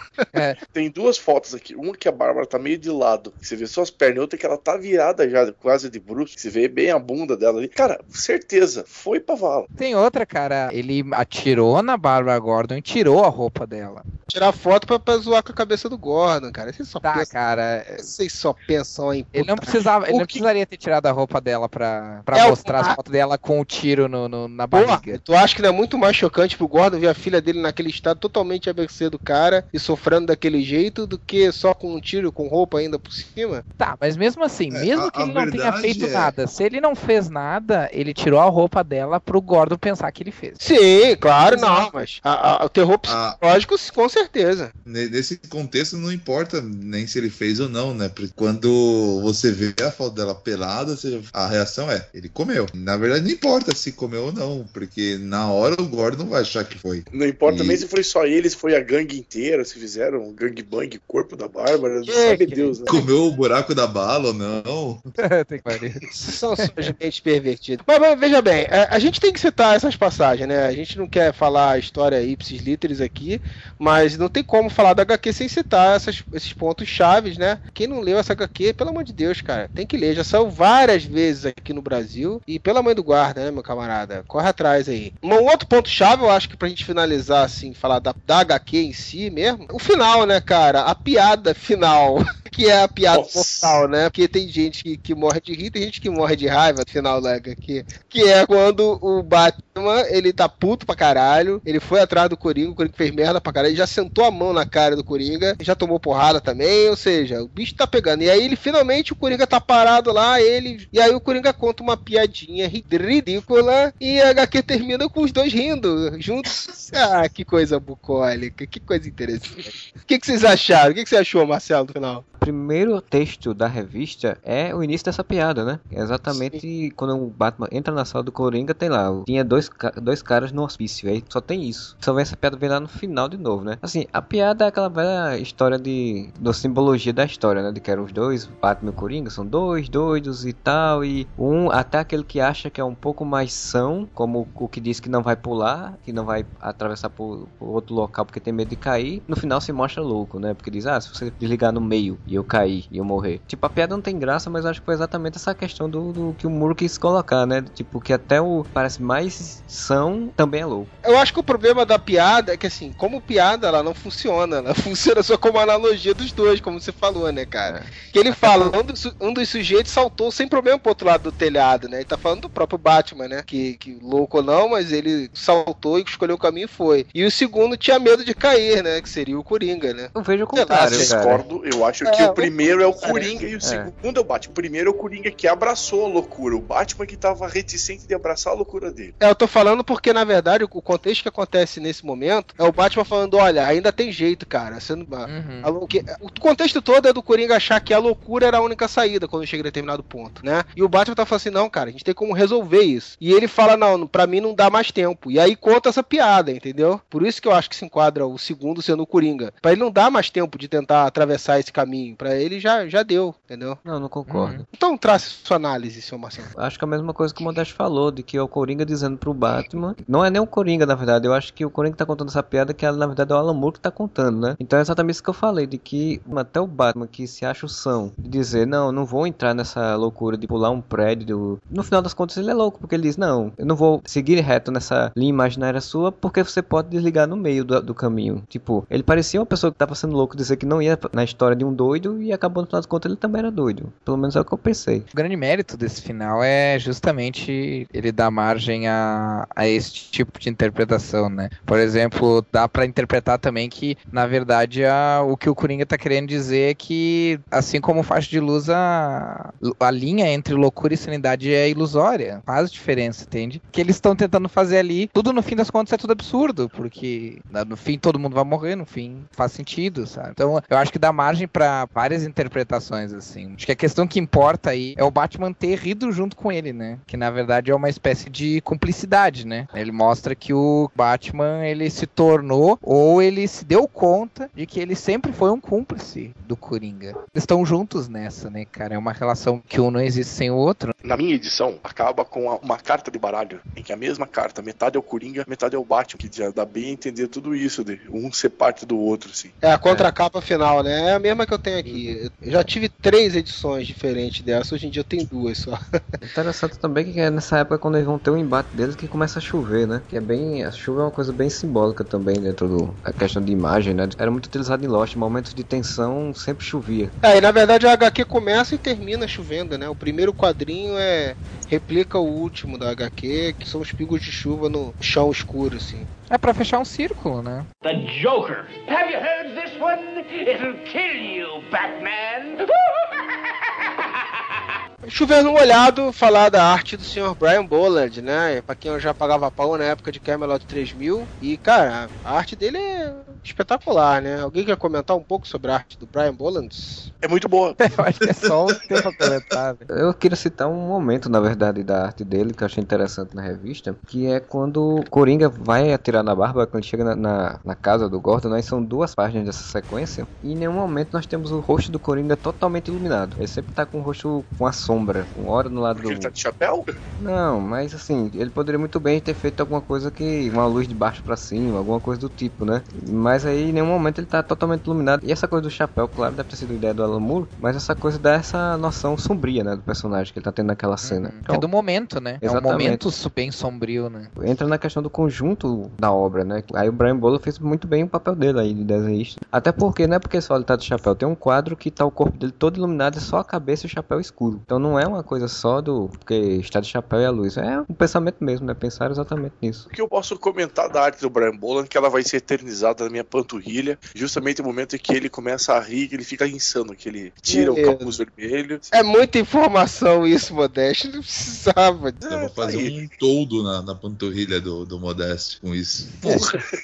Tem duas fotos aqui. Uma que a Bárbara tá meio de lado. que Você vê só as pernas. e Outra que ela tá virada já, quase de bruxo. que Você vê bem a bunda dela ali. Cara, certeza, foi pra vala. Tem outra, cara. Ele atirou na Barbara Gordon e tirou a roupa dela. Tirar foto pra, pra zoar com a cabeça do Gordon, cara. Vocês só, Tá, pensam, cara. vocês só pensam em. Ele não precisava, ele O não que- precisaria ter tirado a roupa dela pra, pra É, mostrar a- as fotos dela com o tiro no, no- na Porra, barriga. tu acha que não é muito mais chocante pro Gordon ver a filha dele naquele estado totalmente à mercê do cara e sofrendo daquele jeito do que só com um tiro com roupa ainda por cima? Tá, mas mesmo assim, É, mesmo a- que a ele não tenha feito é- nada, se ele não fez nada, ele tirou a roupa dela pro Gordon pensar que ele fez. Sim, claro, não, mas a- a- o terror Ah. psicológico, com certeza. Ne- Nesse contexto não importa nem se ele fez ou não, né? Porque quando você vê a foto dela pelada, você- a reação é, ele comeu. Na verdade, não importa se comeu ou não, porque na hora o Gordon vai achar que foi. Não importa E- também se foi só ele, se foi a gangue inteira, se fizeram um gangbang, corpo da Bárbara, Que sabe que- Deus, né? Comeu o buraco da bala ou não? (laughs) Tem que. São gente pervertida. Mas, mas veja bem, a, a gente tem que citar essas passagens, né? A gente não quer falar a história ipsis literis aqui, mas não tem como falar da HQ sem citar essas- esses pontos chaves, né? Quem não leu essa HQ, pelo amor de Deus, cara, tem que ler. Já saiu várias vezes aqui no Brasil e pela mãe do guarda, né, meu camarada? Corre atrás aí. Um outro ponto chave, eu acho que pra gente finalizar, assim, falar da, da HQ em si mesmo, o final, né, cara? A piada final. (laughs) que é a piada Nossa. mortal, né? Porque tem gente que, que morre de rir, tem gente que morre de raiva no final da HQ. Que é quando o Batman, ele tá puto pra caralho, ele foi atrás do Coringa, o Coringa fez merda pra caralho, ele já sentou a mão na cara do Coringa, já tomou porrada também, ou seja, o bicho tá pegando. E aí ele finalmente, o Coringa tá parado lá, ele. E aí o Coringa conta uma piadinha ri- ridícula e a HQ termina com os dois rindo juntos. (laughs) Ah, que coisa bucólica, que coisa interessante. O que, que vocês acharam? O que, que você achou, Marcelo, no final? O primeiro texto da revista é o início dessa piada, né? É Exatamente quando o Batman entra na sala do Coringa, tem lá, tinha dois, dois caras no hospício, aí só tem isso. Só vem essa piada vem lá no final de novo, né? Assim, a piada é aquela velha história de da simbologia da história, né? De que eram os dois, Batman e o Coringa, são dois doidos e tal, e um até aquele que acha que é um pouco mais são, como o que diz que não vai pular, que não vai atravessar por, por outro local porque tem medo de cair, no final se mostra louco, né? Porque diz, ah, se você desligar no meio e eu cair e eu morrer. Tipo, a piada não tem graça, mas acho que foi exatamente essa questão do, do que o Muro quis colocar, né? Tipo, que até o parece mais são também é louco. Eu acho que o problema da piada é que, assim, como piada, ela não funciona. Ela (laughs) funciona só como analogia dos dois, como você falou, né, cara? Que ele fala, um dos, um dos sujeitos saltou sem problema pro outro lado do telhado, né? Ele tá falando do próprio Batman, né? Que, que louco ou não, mas ele saltou e escolheu o caminho e foi. E o segundo tinha medo de cair, né? Que seria o Coringa, né? Eu vejo o contrário, Eu discordo, eu acho que É, o primeiro é o Coringa e o segundo é o Batman. O primeiro é o Coringa que abraçou a loucura, o Batman que tava reticente de abraçar a loucura dele. É, eu tô falando porque, na verdade, o contexto que acontece nesse momento é o Batman falando: olha, ainda tem jeito, cara. Não... Uhum. A que- O contexto todo é do Coringa achar que a loucura era a única saída quando chega a determinado ponto, né? E o Batman tá falando assim: não, cara, a gente tem como resolver isso. E ele fala: não, pra mim não dá mais tempo. E aí conta essa piada, entendeu? Por isso que eu acho que se enquadra o segundo sendo o Coringa. Pra ele não dar mais tempo de tentar atravessar esse caminho. Pra ele já, já deu, entendeu? Não, não concordo. Uhum. Então trace sua análise, seu Marcelo. Acho que é a mesma coisa que o Modesto falou, de que é o Coringa dizendo pro Batman. Não é nem o Coringa, na verdade. Eu acho que o Coringa tá contando essa piada que, na verdade, é o Alan Moore que tá contando, né? Então é exatamente isso que eu falei, de que até o Batman, que se acha o são, de dizer, não, não vou entrar nessa loucura de pular um prédio. No final das contas, ele é louco, porque ele diz, não, eu não vou seguir reto nessa linha imaginária sua, porque você pode desligar no meio do, do caminho. Tipo, ele parecia uma pessoa que tava sendo louco, dizer que não ia na história de um doido, e acabou, no final das contas, ele também era doido. Pelo menos é o que eu pensei. O grande mérito desse final é justamente ele dar margem a, a esse tipo de interpretação, né? Por exemplo, dá pra interpretar também que, na verdade, a, o que o Coringa tá querendo dizer é que, assim como faixa de luz, a, a linha entre loucura e sanidade é ilusória. Faz diferença, entende? Que eles estão tentando fazer ali, tudo no fim das contas é tudo absurdo, porque no fim todo mundo vai morrer, no fim faz sentido, sabe? Então eu acho que dá margem pra várias interpretações, assim. Acho que a questão que importa aí é o Batman ter rido junto com ele, né? Que na verdade é uma espécie de cumplicidade, né? Ele mostra que o Batman ele se tornou ou ele se deu conta de que ele sempre foi um cúmplice do Coringa. Eles estão juntos nessa, né, cara? É uma relação que um não existe sem o outro. Na minha edição, acaba com uma carta de baralho, em que a mesma carta, metade é o Coringa, metade é o Batman, que já dá bem a entender tudo isso, de um ser parte do outro, assim. É, a contracapa final, né? É a mesma que eu tenho aqui. Eu já tive três edições diferentes dessa, hoje em dia eu tenho duas só. (laughs) Interessante também que é nessa época quando eles vão ter um embate deles que começa a chover, né? Que é bem. A chuva é uma coisa bem simbólica também dentro do. A questão de imagem, né? Era muito utilizado em Lost, momentos de tensão sempre chovia. É, e na verdade a HQ começa e termina chovendo, né? O primeiro quadrinho é replica o último da HQ, que são os pingos de chuva no chão escuro, assim. É pra fechar um círculo, né? The Joker. Have you heard this one? It'll kill you, Batman. (laughs) Chover no olhado, falar da arte do Sr. Brian Boland, né? Pra quem eu já pagava pau na época de Camelot 3000. E, cara, a arte dele é espetacular, né? Alguém quer comentar um pouco sobre a arte do Brian Boland? É muito boa. (laughs) Eu acho que é só um tempo a comentar. velho. Eu queria citar um momento, na verdade, da arte dele que eu achei interessante na revista, que é quando o Coringa vai atirar na Bárbara, quando ele chega na, na, na casa do Gordon, né? E são duas páginas dessa sequência, e em nenhum momento nós temos o rosto do Coringa totalmente iluminado. Ele sempre tá com o rosto com a sombra, com hora no lado Porque do... ele tá de chapéu? Não, mas assim, ele poderia muito bem ter feito alguma coisa que. uma luz de baixo pra cima, alguma coisa do tipo, né? Mas aí em nenhum momento ele tá totalmente iluminado. E essa coisa do chapéu, claro, deve ter sido ideia do Alan Moore, mas essa coisa dá essa noção sombria, né? Do personagem que ele tá tendo naquela cena. É do momento, né? É um Exatamente. momento bem sombrio, né? Entra na questão do conjunto da obra, né? Aí o Brian Bolo fez muito bem o papel dele aí de desenhista. Até porque não é porque só ele tá de chapéu, tem um quadro que tá o corpo dele todo iluminado e só a cabeça e o chapéu escuro. Então não é uma coisa só do porque está de chapéu e a luz. É um pensamento mesmo, né? Pensar exatamente nisso. O que eu posso comentar da arte do Brian Boland, que ela vai ser eternizada na minha panturrilha, justamente no momento em que ele começa a rir, que ele fica insano, que ele tira o Meu capuz vermelho. É muita informação isso, Modeste. Não precisava. Eu vou É, fazer aí. um toldo na, na panturrilha do, do Modeste com isso. (laughs)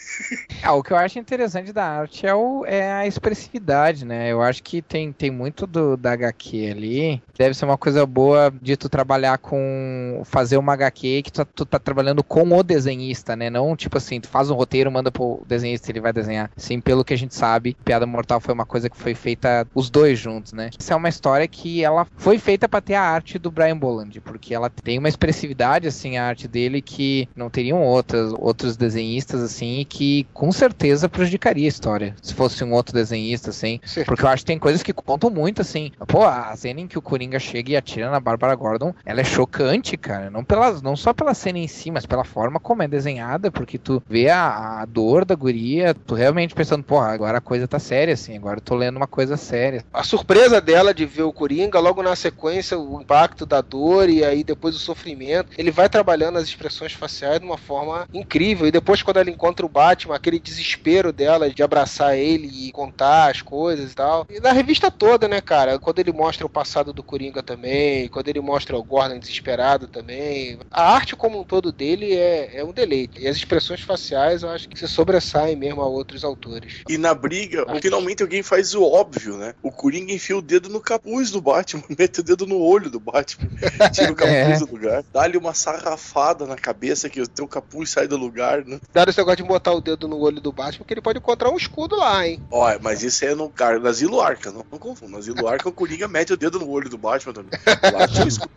Ah, o que eu acho interessante da arte é, o, é a expressividade, né? Eu acho que tem, tem muito do, da HQ ali. Deve ser uma coisa boa de tu trabalhar com. fazer uma HQ que tu, tá- tu tá trabalhando com o desenhista, né? Não tipo assim, tu faz um roteiro, manda pro desenhista ele vai desenhar. Sim, pelo que a gente sabe, Piada Mortal foi uma coisa que foi feita os dois juntos, né? Isso é uma história que ela foi feita pra ter a arte do Brian Boland, porque ela tem uma expressividade, assim, a arte dele que não teriam outras, outros desenhistas, assim, e que com certeza prejudicaria a história. Se fosse um outro desenhista, assim. Porque eu acho que tem coisas que contam muito, assim. Pô, a cena em que o Coringa chega e atira na Bárbara Gordon, ela é chocante, cara. Não, pelas, não só pela cena em si, mas pela forma como é desenhada, porque tu vê a, a dor da guria, tu realmente pensando, pô, agora a coisa tá séria, assim, agora eu tô lendo uma coisa séria. A surpresa dela de ver o Coringa, logo na sequência, o impacto da dor e aí depois o sofrimento. Ele vai trabalhando as expressões faciais de uma forma incrível. E depois, quando ela encontra o Batman, aquele desespero dela de abraçar ele e contar as coisas e tal. E na revista toda, né, cara? Quando ele mostra o passado do Coringa também, quando ele mostra o Gordon desesperado também. A arte como um todo dele é, é um deleite. E as expressões faciais eu acho que se sobressaem mesmo a outros autores. E na briga, finalmente alguém faz o óbvio, né? O Coringa enfia o dedo no capuz do Batman, (laughs) mete o dedo no olho do Batman, (laughs) tira o (laughs) capuz É. do lugar, dá-lhe uma sarrafada na cabeça que o teu capuz sai do lugar, né? Dado esse negócio de botar o dedo no olho do Batman, porque ele pode encontrar um escudo lá, hein? Ó, mas isso é no, Car- no Asilo Arca, não, não confundo. No Asilo Arca, o Coringa mete o dedo no olho do Batman também. Lá tinha escudo.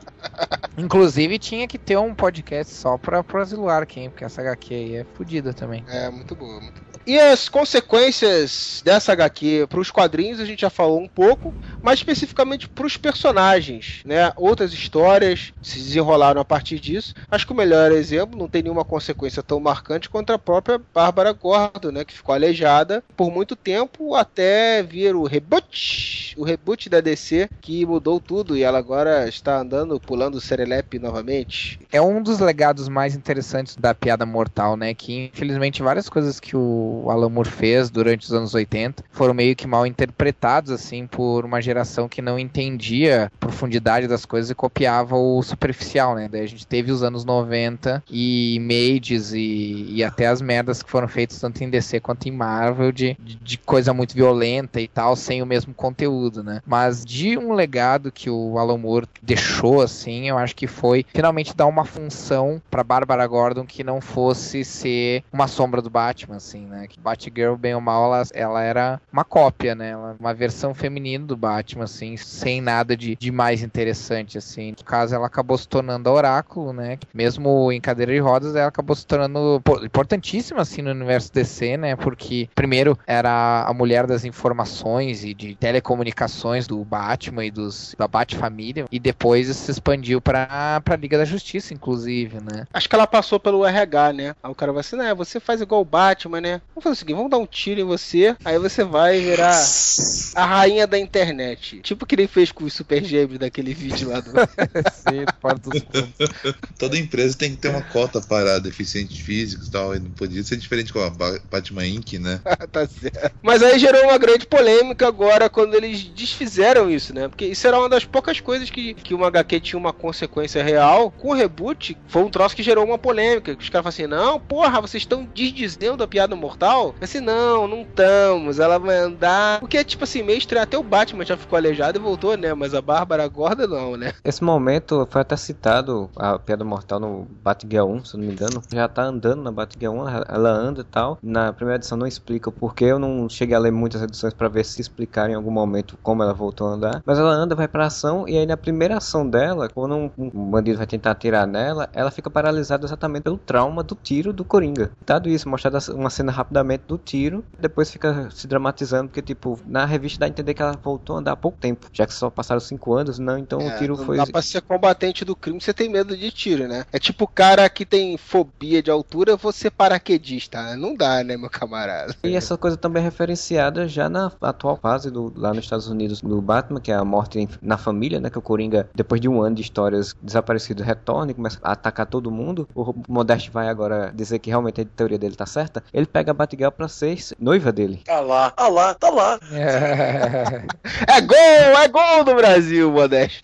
Inclusive, tinha que ter um podcast só pra, pra Asilo Arkham, hein, porque essa HQ aí é fodida também. É, muito boa, muito boa. E as consequências dessa HQ para os quadrinhos a gente já falou um pouco, mas especificamente para os personagens, né? Outras histórias se desenrolaram a partir disso. Acho que o melhor exemplo não tem nenhuma consequência tão marcante quanto a própria Bárbara Gordon, né? Que ficou aleijada por muito tempo até vir o reboot, o reboot da DC que mudou tudo e ela agora está andando, pulando o serelepe novamente. É um dos legados mais interessantes da piada mortal, né? Que infelizmente várias coisas que o Alan Moore fez durante os anos 80 foram meio que mal interpretados, assim, por uma geração que não entendia a profundidade das coisas e copiava o superficial, né? Daí a gente teve os anos 90 e Mages e, e até as merdas que foram feitas tanto em DC quanto em Marvel de, de, de coisa muito violenta e tal, sem o mesmo conteúdo, né? Mas de um legado que o Alan Moore deixou, assim, eu acho que foi finalmente dar uma função pra Bárbara Gordon que não fosse ser uma sombra do Batman, assim, né? Né? Que Batgirl, bem ou mal, ela, ela era uma cópia, né? Uma versão feminina do Batman, assim, sem nada de, de mais interessante, assim. No caso, ela acabou se tornando a Oráculo, né? Mesmo em cadeira de rodas, ela acabou se tornando importantíssima, assim, no universo DC, né? Porque, primeiro, era a mulher das informações e de telecomunicações do Batman e dos, da Bat-família, e depois se expandiu pra, pra Liga da Justiça, inclusive, né? Acho que ela passou pelo RH, né? Aí o cara vai assim, né? Você faz igual o Batman, né? Vamos fazer o seguinte, vamos dar um tiro em você, aí você vai virar a rainha da internet. Tipo que ele fez com os Super Gêmeos daquele vídeo lá do... (laughs) Sim, dos. (laughs) Toda empresa tem que ter uma cota para deficientes físicos e tal. E não podia ser diferente com a Ba- Batman Inc., né? (laughs) tá certo. Mas aí gerou uma grande polêmica agora quando eles desfizeram isso, né? Porque isso era uma das poucas coisas que, que uma HQ tinha uma consequência real. Com o reboot, foi um troço que gerou uma polêmica. Os caras falaram assim: não, porra, vocês estão desdizendo a piada mortal? Eu assim, não, não estamos. Ela vai andar. Porque, tipo assim, meio estranho. Até o Batman já ficou aleijado e voltou, né? Mas a Bárbara Gorda não, né? Esse momento foi até citado, a piada mortal no Batgirl 1, se não me engano. Já tá andando na Batgirl 1, ela- anda e tal. Na primeira edição não explica o porquê, eu não cheguei a ler muitas edições pra ver se explicaram em algum momento como ela voltou a andar. Mas ela anda, vai pra ação, e aí na primeira ação dela, quando um, bandido vai tentar atirar nela, ela fica paralisada exatamente pelo trauma do tiro do Coringa. Dado isso, mostrada uma cena do tiro, depois fica se dramatizando, porque tipo, na revista dá a entender que ela voltou a andar há pouco tempo, já que só passaram cinco anos, não, então É, o tiro não foi... dá pra ser combatente do crime, você tem medo de tiro, né? É tipo o cara que tem fobia de altura, você paraquedista. né? Não dá, né, meu camarada? E essa coisa também é referenciada já na atual fase do, lá nos Estados Unidos do Batman, que é a morte na família, né? Que o Coringa, depois de um ano de histórias desaparecido, retorna e começa a atacar todo mundo. O Modeste vai agora dizer que realmente a teoria dele tá certa. Ele pega Batgirl pra ser noiva dele. Tá lá, tá lá, tá lá. (laughs) É gol, é gol do Brasil, Modesto.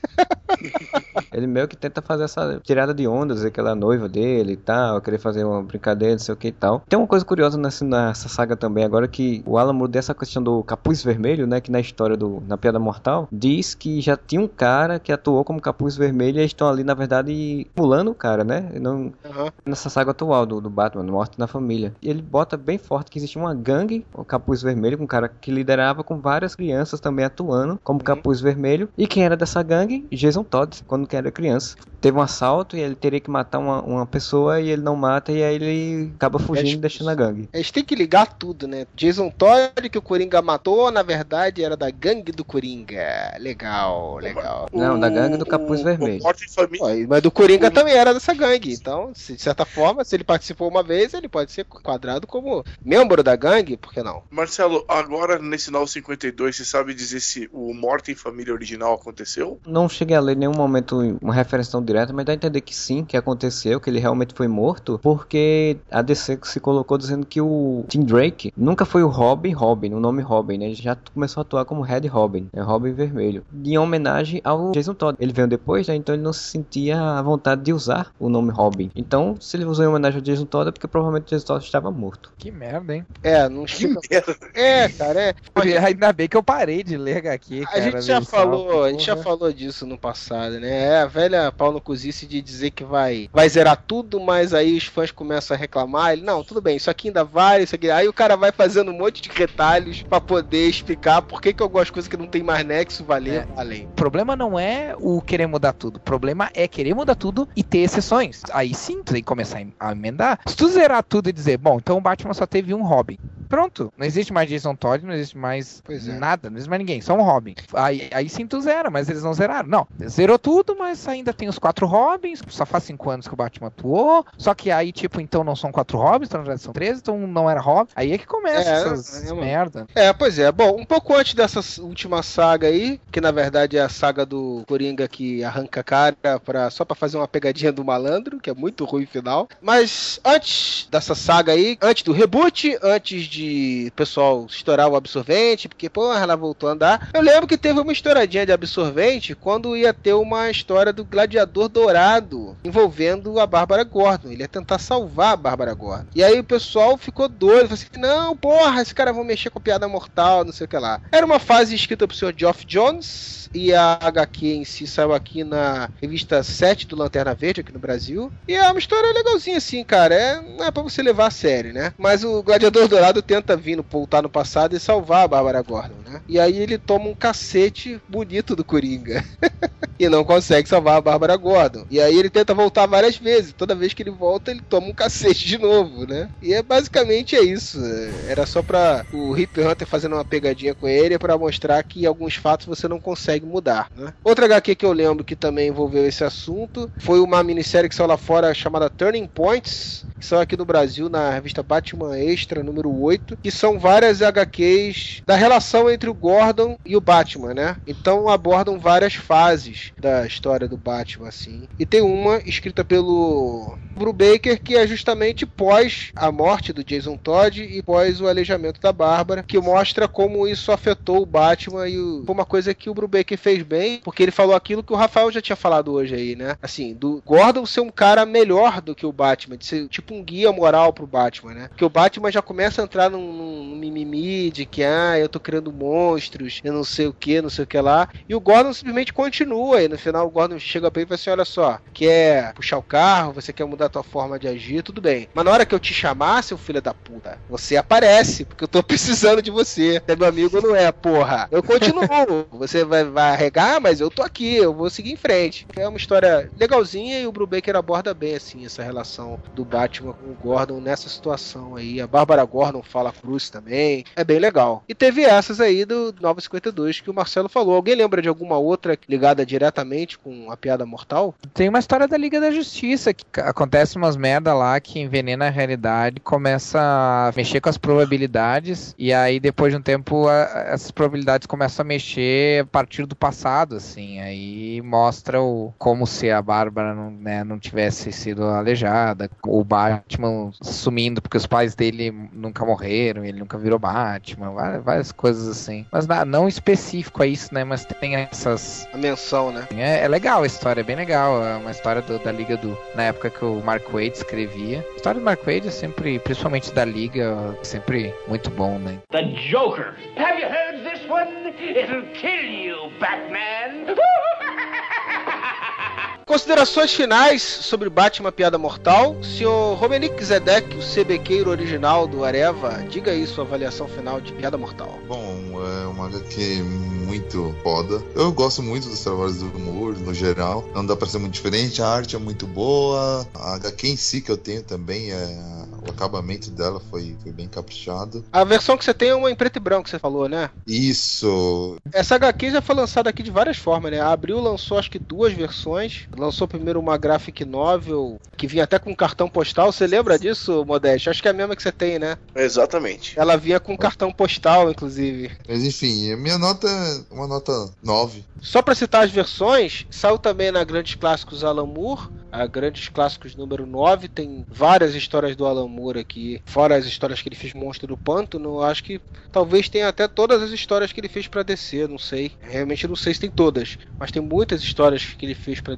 (laughs) Ele meio que tenta fazer essa tirada de onda, dizer que ela é noiva dele e tal, querer fazer uma brincadeira, não sei o que e tal. Tem uma coisa curiosa nessa, nessa saga também agora que o Alan Moore dessa questão do capuz vermelho, né, que na história do na Piada Mortal diz que já tinha um cara que atuou como capuz vermelho e eles estão ali na verdade pulando o cara, né? Não, Aham. nessa saga atual do, do Batman, Morte na Família. E ele bota bem forte que existia uma gangue, o Capuz Vermelho, com um cara que liderava com várias crianças também atuando como Capuz Vermelho. E quem era dessa gangue? Jason Todd, quando que era criança. Teve um assalto e ele teria que matar uma, uma pessoa e ele não mata e aí ele acaba fugindo e deixando a gangue. A gente tem que ligar tudo, né? Jason Todd, que o Coringa matou, na verdade era da gangue do Coringa. Legal, legal. Não, da gangue do Capuz O- Vermelho. O Mas do Coringa também era dessa gangue. Então, de certa forma, se ele participou uma vez, ele pode ser quadrado como membro da gangue, por que não? Marcelo, agora nesse novo 52, você sabe dizer se o Morte em Família original aconteceu? Não cheguei a ler em nenhum momento uma referência tão direta, mas dá a entender que sim, que aconteceu, que ele realmente foi morto, porque a DC se colocou dizendo que o Tim Drake nunca foi o Robin Robin, o nome Robin, né? Ele já começou a atuar como Red Robin, é Robin Vermelho, em homenagem ao Jason Todd. Ele veio depois, né? Então ele não se sentia à vontade de usar o nome Robin. Então, se ele usou em homenagem ao Jason Todd, é porque provavelmente o Jason Todd estava morto. que merda, hein? É, não Que fica. merda. É, cara, é. Ainda bem que eu parei de ler HQ, A cara. gente já falou, a gente já falou disso no passado, né? É a velha pau no cozice de dizer que vai, vai zerar tudo, mas aí os fãs começam a reclamar. Ele, não, tudo bem, isso aqui ainda vale, isso aqui. Aí o cara vai fazendo um monte de retalhos pra poder explicar por que, que eu gosto de coisa que não tem mais nexo, valer, além. O problema não é o querer mudar tudo. O problema é querer mudar tudo e ter exceções. Aí sim, tu tem que começar a emendar. Se tu zerar tudo e dizer, bom, então o Batman só teve um Robin. Pronto. Não existe mais Jason Todd, não existe mais é. nada, não existe mais ninguém, só um Robin. Aí, aí sim tu zera, mas eles não zeraram. Não, zerou tudo, mas ainda tem os quatro Robins. Só faz cinco anos que o Batman atuou. Só que aí, tipo, então não são quatro Robins, então já são três, então não era Robin. Aí é que começa É, essas é, mano. merda. É, pois é. Bom, um pouco antes dessa última saga aí, que na verdade é a saga do Coringa que arranca a cara pra, só pra fazer uma pegadinha do malandro, que é muito ruim o final. Mas antes dessa saga aí, antes do reboot, antes de o pessoal estourar o absorvente, porque, porra, ela voltou a andar. Eu lembro que teve uma estouradinha de absorvente quando ia ter uma história do Gladiador Dourado. envolvendo a Bárbara Gordon. Ele ia tentar salvar a Bárbara Gordon. E aí o pessoal ficou doido, falou assim: não, porra, esse cara vai mexer com piada mortal, não sei o que lá. Era uma fase escrita pro senhor Geoff Jones. E a HQ em si saiu aqui na revista 7 do Lanterna Verde, aqui no Brasil. E é uma história legalzinha, assim, cara. É, não é pra você levar a sério, né? Mas o Gladiador Dourado tenta vir, voltar no passado e salvar a Bárbara Gordon, né? E aí ele toma um cacete bonito do Coringa. (laughs) e não consegue salvar a Bárbara Gordon. E aí ele tenta voltar várias vezes. Toda vez que ele volta, ele toma um cacete de novo, né? E é basicamente é isso. Era só pra o Hip Hunter fazendo uma pegadinha com ele para mostrar que alguns fatos você não consegue mudar, né? Outra HQ que eu lembro que também envolveu esse assunto foi uma minissérie que saiu lá fora chamada Turning Points, que saiu aqui no Brasil na revista Batman Extra número 8, que são várias HQs da relação entre o Gordon e o Batman, né? Então abordam várias fases da história do Batman, assim. E tem uma escrita pelo Brubaker que é justamente pós a morte do Jason Todd e pós o aleijamento da Bárbara, que mostra como isso afetou o Batman e o... uma coisa que o Brubaker fez bem, porque ele falou aquilo que o Rafael já tinha falado hoje aí, né? Assim, do Gordon ser um cara melhor do que o Batman, de ser tipo um guia moral pro Batman, né? Porque o Batman já começa a entrar num, num mimimi de que, ah, eu tô criando monstros, eu não sei o que, não sei o que lá, e o Gordon simplesmente continua, e no final o Gordon chega pra ele e fala assim, olha só, quer puxar o carro, você quer mudar a tua forma de agir, tudo bem. Mas na hora que eu te chamar, seu filho da puta, você aparece, porque eu tô (laughs) precisando de você. É meu amigo não é, porra. Eu continuo. você vai, vai arregar, mas eu tô aqui, eu vou seguir em frente. É uma história legalzinha e o Brubaker aborda bem, assim, essa relação do Batman com o Gordon nessa situação aí. A Bárbara Gordon fala Cruz também. É bem legal. E teve essas aí do 952 que o Marcelo falou. Alguém lembra de alguma outra ligada diretamente com a piada mortal? Tem uma história da Liga da Justiça que acontece umas merda lá que envenena a realidade, começa a mexer com as probabilidades e aí depois de um tempo a, essas probabilidades começam a mexer a partir do passado, assim, aí mostra o, como se a Bárbara não, né, não tivesse sido aleijada, o Batman sumindo porque os pais dele nunca morreram, ele nunca virou Batman, várias, várias coisas assim. Mas não, não específico a isso, né, mas tem essas... A menção, né? É, é legal a história, é bem legal, é uma história do, da Liga do... na época que o Mark Wade escrevia. A história do Mark Wade é sempre, principalmente da Liga, sempre muito bom, né? The Joker. Have you heard this one? It'll kill you, Batman. (laughs) Considerações finais sobre Batman Piada Mortal. Senhor Romenick Zedek, o CBQeiro original do Areva, diga aí sua avaliação final de Piada Mortal. Bom, é uma HQ muito foda. Eu gosto muito dos trabalhos do Moore, no geral. Não dá pra ser muito diferente, a arte é muito boa. A HQ em si que eu tenho também é o acabamento dela foi, foi bem caprichado. A versão que você tem é uma em preto e branco, que você falou, né? Isso. Essa HQ já foi lançada aqui de várias formas, né? A Abril lançou acho que duas versões. Lançou primeiro uma graphic novel que vinha até com cartão postal. Você lembra disso, Modeste? Acho que é a mesma que você tem, né? Exatamente. Ela vinha com cartão postal, inclusive. Mas enfim, a minha nota é uma nota 9. Só para citar as versões, saiu também na Grandes Clássicos Alan Moore, a Grandes Clássicos número 9, tem várias histórias do Alan Moore aqui, fora as histórias que ele fez Monstro do Pântano, acho que talvez tenha até todas as histórias que ele fez para DC, não sei. Realmente não sei se tem todas, mas tem muitas histórias que ele fez para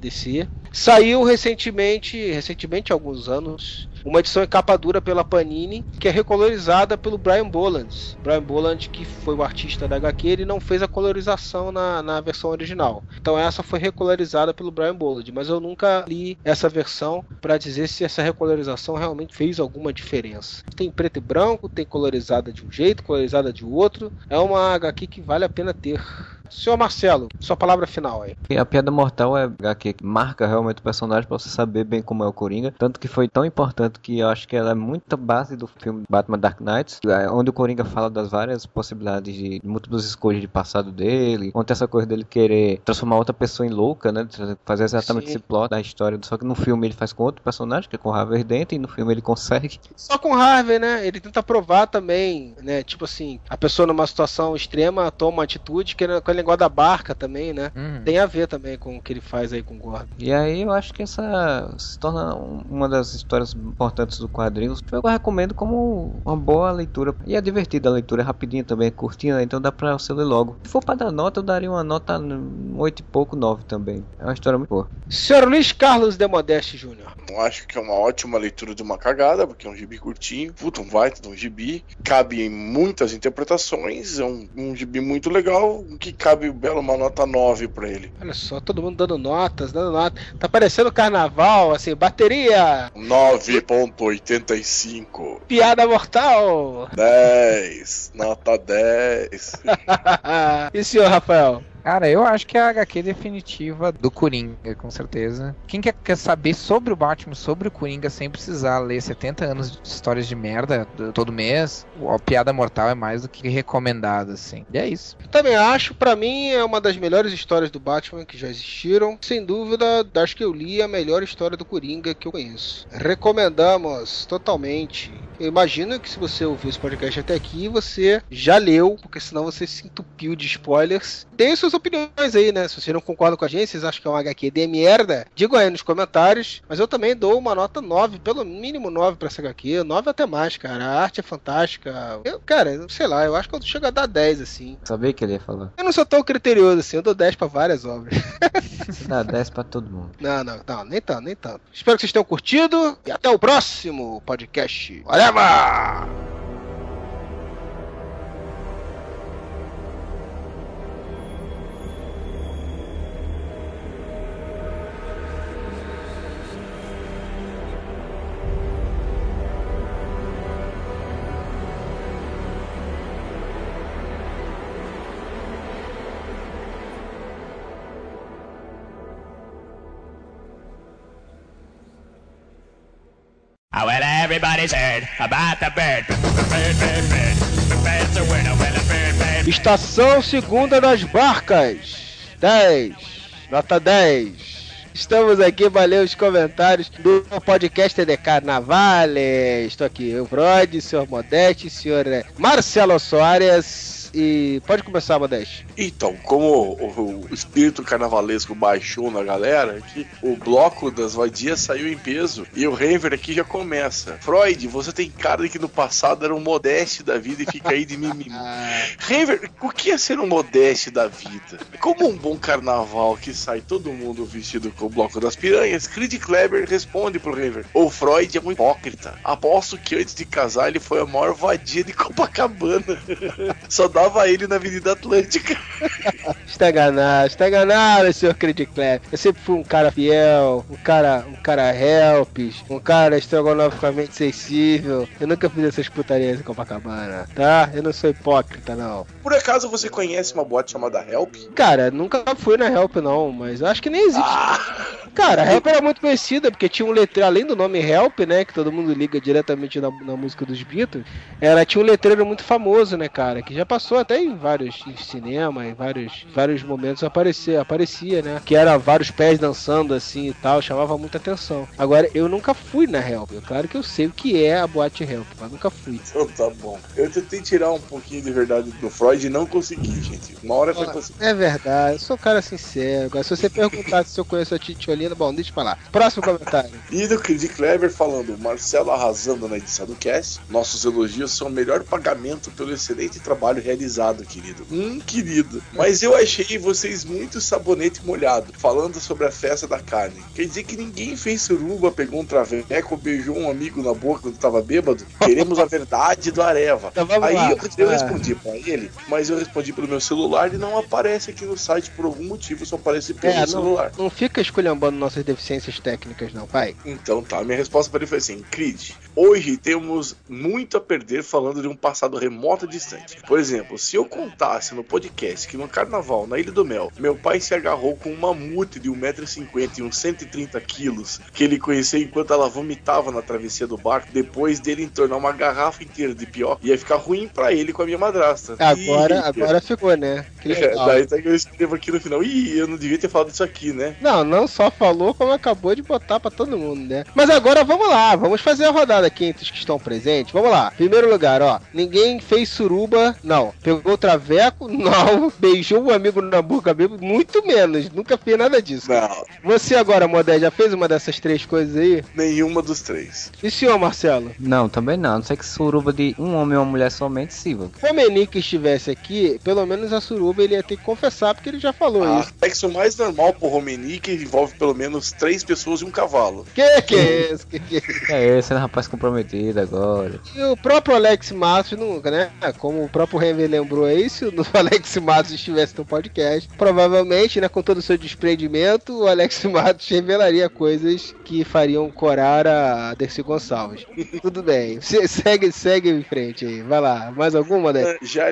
Saiu recentemente, recentemente alguns anos, uma edição em capa dura pela Panini, que é recolorizada pelo Brian Boland. Brian Boland, que foi o artista da HQ, ele não fez a colorização na, na versão original. Então essa foi recolorizada pelo Brian Boland, mas eu nunca li essa versão para dizer se essa recolorização realmente fez alguma diferença. Tem preto e branco, tem colorizada de um jeito, colorizada de outro. É uma HQ que vale a pena ter. Senhor Marcelo, sua palavra final aí. A Piada Mortal é HQ que marca realmente o personagem pra você saber bem como é o Coringa. Tanto que foi tão importante que eu acho que ela é muito base do filme Batman Dark Knight, é, onde o Coringa fala das várias possibilidades de, de múltiplas escolhas de passado dele, onde essa coisa dele querer transformar outra pessoa em louca, né? Fazer exatamente Sim. esse plot da história. Só que no filme ele faz com outro personagem, que é com o Harvey Dent, e no filme ele consegue. Só com Harvey, né? Ele tenta provar também, né? Tipo assim, a pessoa numa situação extrema toma uma atitude que negócio da barca também, né? Uhum. Tem a ver também com o que ele faz aí com o Gordon. E aí eu acho que essa se torna um- uma das histórias importantes do quadrinho. Eu recomendo como uma boa leitura. E é divertida a leitura, é rapidinha também, é curtinha, então dá pra você ler logo. Se for pra dar nota, eu daria uma nota um oito e pouco, nove também. É uma história muito boa. Senhor Luiz Carlos de Modeste Júnior. Eu acho que é uma ótima leitura de uma cagada, porque é um gibi curtinho, puta, um baita de um gibi, cabe em muitas interpretações, é um, um gibi muito legal, que cabe bela uma nota 9 pra ele. Olha só, todo mundo dando notas, dando notas. Tá parecendo carnaval, assim, bateria, 9.85, piada mortal. 10, nota 10. (laughs) e senhor Rafael? Cara, eu acho que é a HQ definitiva do Coringa, com certeza. Quem quer, quer saber sobre o Batman, sobre o Coringa, sem precisar ler 70 anos de histórias de merda do- todo mês, a Piada Mortal é mais do que recomendado, assim. E é isso. Eu também acho, pra mim é uma das melhores histórias do Batman que já existiram. Sem dúvida, das que eu li, a melhor história do Coringa que eu conheço. Recomendamos totalmente. Eu imagino que se você ouviu esse podcast até aqui, você já leu, porque senão você se entupiu de spoilers. Deem suas opiniões aí, né? Se vocês não concordam com a gente, vocês acham que é um HQ de merda, digam aí nos comentários. Mas eu também dou uma nota 9, pelo mínimo 9 pra essa HQ. 9 até mais, cara. A arte é fantástica. Eu, cara, sei lá, eu acho que eu chego a dar 10, assim. Sabia que ele ia falar. Eu não sou tão criterioso assim, eu dou 10 pra várias obras. (laughs) Dá 10 pra todo mundo. Não, não, não, nem tanto, nem tanto. Espero que vocês tenham curtido e até o próximo podcast. Whatever! Estação Segunda das Barcas. 10. Nota 10. Estamos aqui para ler os comentários do podcast de Carnaval. Estou aqui, eu, Brod, senhor Modeste, senhor eh, Marcelo Soares. E pode começar, Modeste. Então, como o, o espírito carnavalesco baixou na galera, que o bloco das vadias saiu em peso e o Renver aqui já começa. Freud, você tem cara de que no passado era um modeste da vida e fica aí de (laughs) mimimi. Renver, o que é ser um modeste da vida? Como um bom carnaval que sai todo mundo vestido com o bloco das piranhas, Creed Kleber responde pro Renver: O Freud é um hipócrita. Aposto que antes de casar ele foi a maior vadia de Copacabana. (laughs) Só dava ele na Avenida Atlântica. Está enganado, está enganado, senhor Crediclé. Eu sempre fui um cara fiel, um cara, um cara helps, um cara estrogonoficamente sensível. Eu nunca fiz essas putarias em Copacabana, tá? Eu não sou hipócrita, não. Por acaso você conhece uma boate chamada Help? Cara, nunca fui na Help, não, mas eu acho que nem existe. Cara, a Help era muito conhecida, porque tinha um letreiro, além do nome Help, né, que todo mundo liga diretamente na, na música dos Beatles, ela tinha um letreiro muito famoso, né, cara, que já passou até em vários em cinema, em vários, vários momentos aparecia, aparecia, né, que era vários pés dançando assim e tal, chamava muita atenção. Agora, eu nunca fui na Help, é claro que eu sei o que é a boate Help, mas nunca fui. (laughs) Então tá bom. Eu tentei tirar um pouquinho de verdade do Freud e não consegui, gente. Uma hora vai conseguir. É verdade, eu sou um cara sincero. Agora, se você (laughs) perguntar se eu conheço a Titiolina, bom, deixa pra lá. Próximo comentário. (laughs) E do Creed Clever falando, Marcelo arrasando na edição do cast. Nossos elogios são o melhor pagamento pelo excelente trabalho realizado, querido. Hum, querido. Mas eu achei vocês muito sabonete molhado, falando sobre a festa da carne. Quer dizer que ninguém fez suruba, pegou um traveco, beijou um amigo na boca quando tava bêbado? Queremos a verdade do Areva. Então Aí lá. eu, Ah. respondi pra ele, mas eu respondi pelo meu celular e não aparece aqui no site por algum motivo, só aparece pelo É, não, celular. não fica nossas deficiências técnicas, não, pai. Então tá, minha resposta para ele foi assim: Creed, hoje temos muito a perder falando de um passado remoto e distante. Por exemplo, se eu contasse no podcast que no carnaval, na Ilha do Mel, meu pai se agarrou com um mamute de 1,50m e uns 130 quilos, que ele conheceu enquanto ela vomitava na travessia do barco, depois dele entornar uma garrafa inteira de pior, ia ficar ruim pra ele com a minha madrasta. Agora, Ih, agora ficou, né? Que É, daí tá que eu escrevo aqui no final. Ih, eu não devia ter falado isso aqui, né? Não, não só falou, como acabou de botar pra todo mundo, né? Mas agora vamos lá, vamos fazer a rodada aqui entre os que estão presentes. Vamos lá. Primeiro lugar, ó. Ninguém fez suruba, não. Pegou traveco, (laughs) não. Beijou um amigo na boca, mesmo, muito menos. Nunca fez nada disso. Não, Você agora, Modé, já fez uma dessas três coisas aí? nenhuma dos três. E o senhor, Marcelo? Não, também não. Não sei que suruba de um homem e uma mulher somente, sim. Se o Menique estivesse aqui, pelo menos a suruba ele ia ter que confessar, porque ele já falou Ah, isso. o sexo mais normal pro Romenick envolve pelo menos três pessoas e um cavalo. Que que é isso? Que que é isso? É esse, né, rapaz comprometido agora. E o próprio Alex Matos nunca, né? Como o próprio Renver lembrou aí, (laughs) se o Alex Matos estivesse no podcast, provavelmente, né, com todo o seu desprendimento, o Alex Matos revelaria coisas que fariam corar a Dercy Gonçalves. (laughs) Tudo bem. Se- Segue, segue em frente aí. Vai lá. Mais alguma, né? É, Já,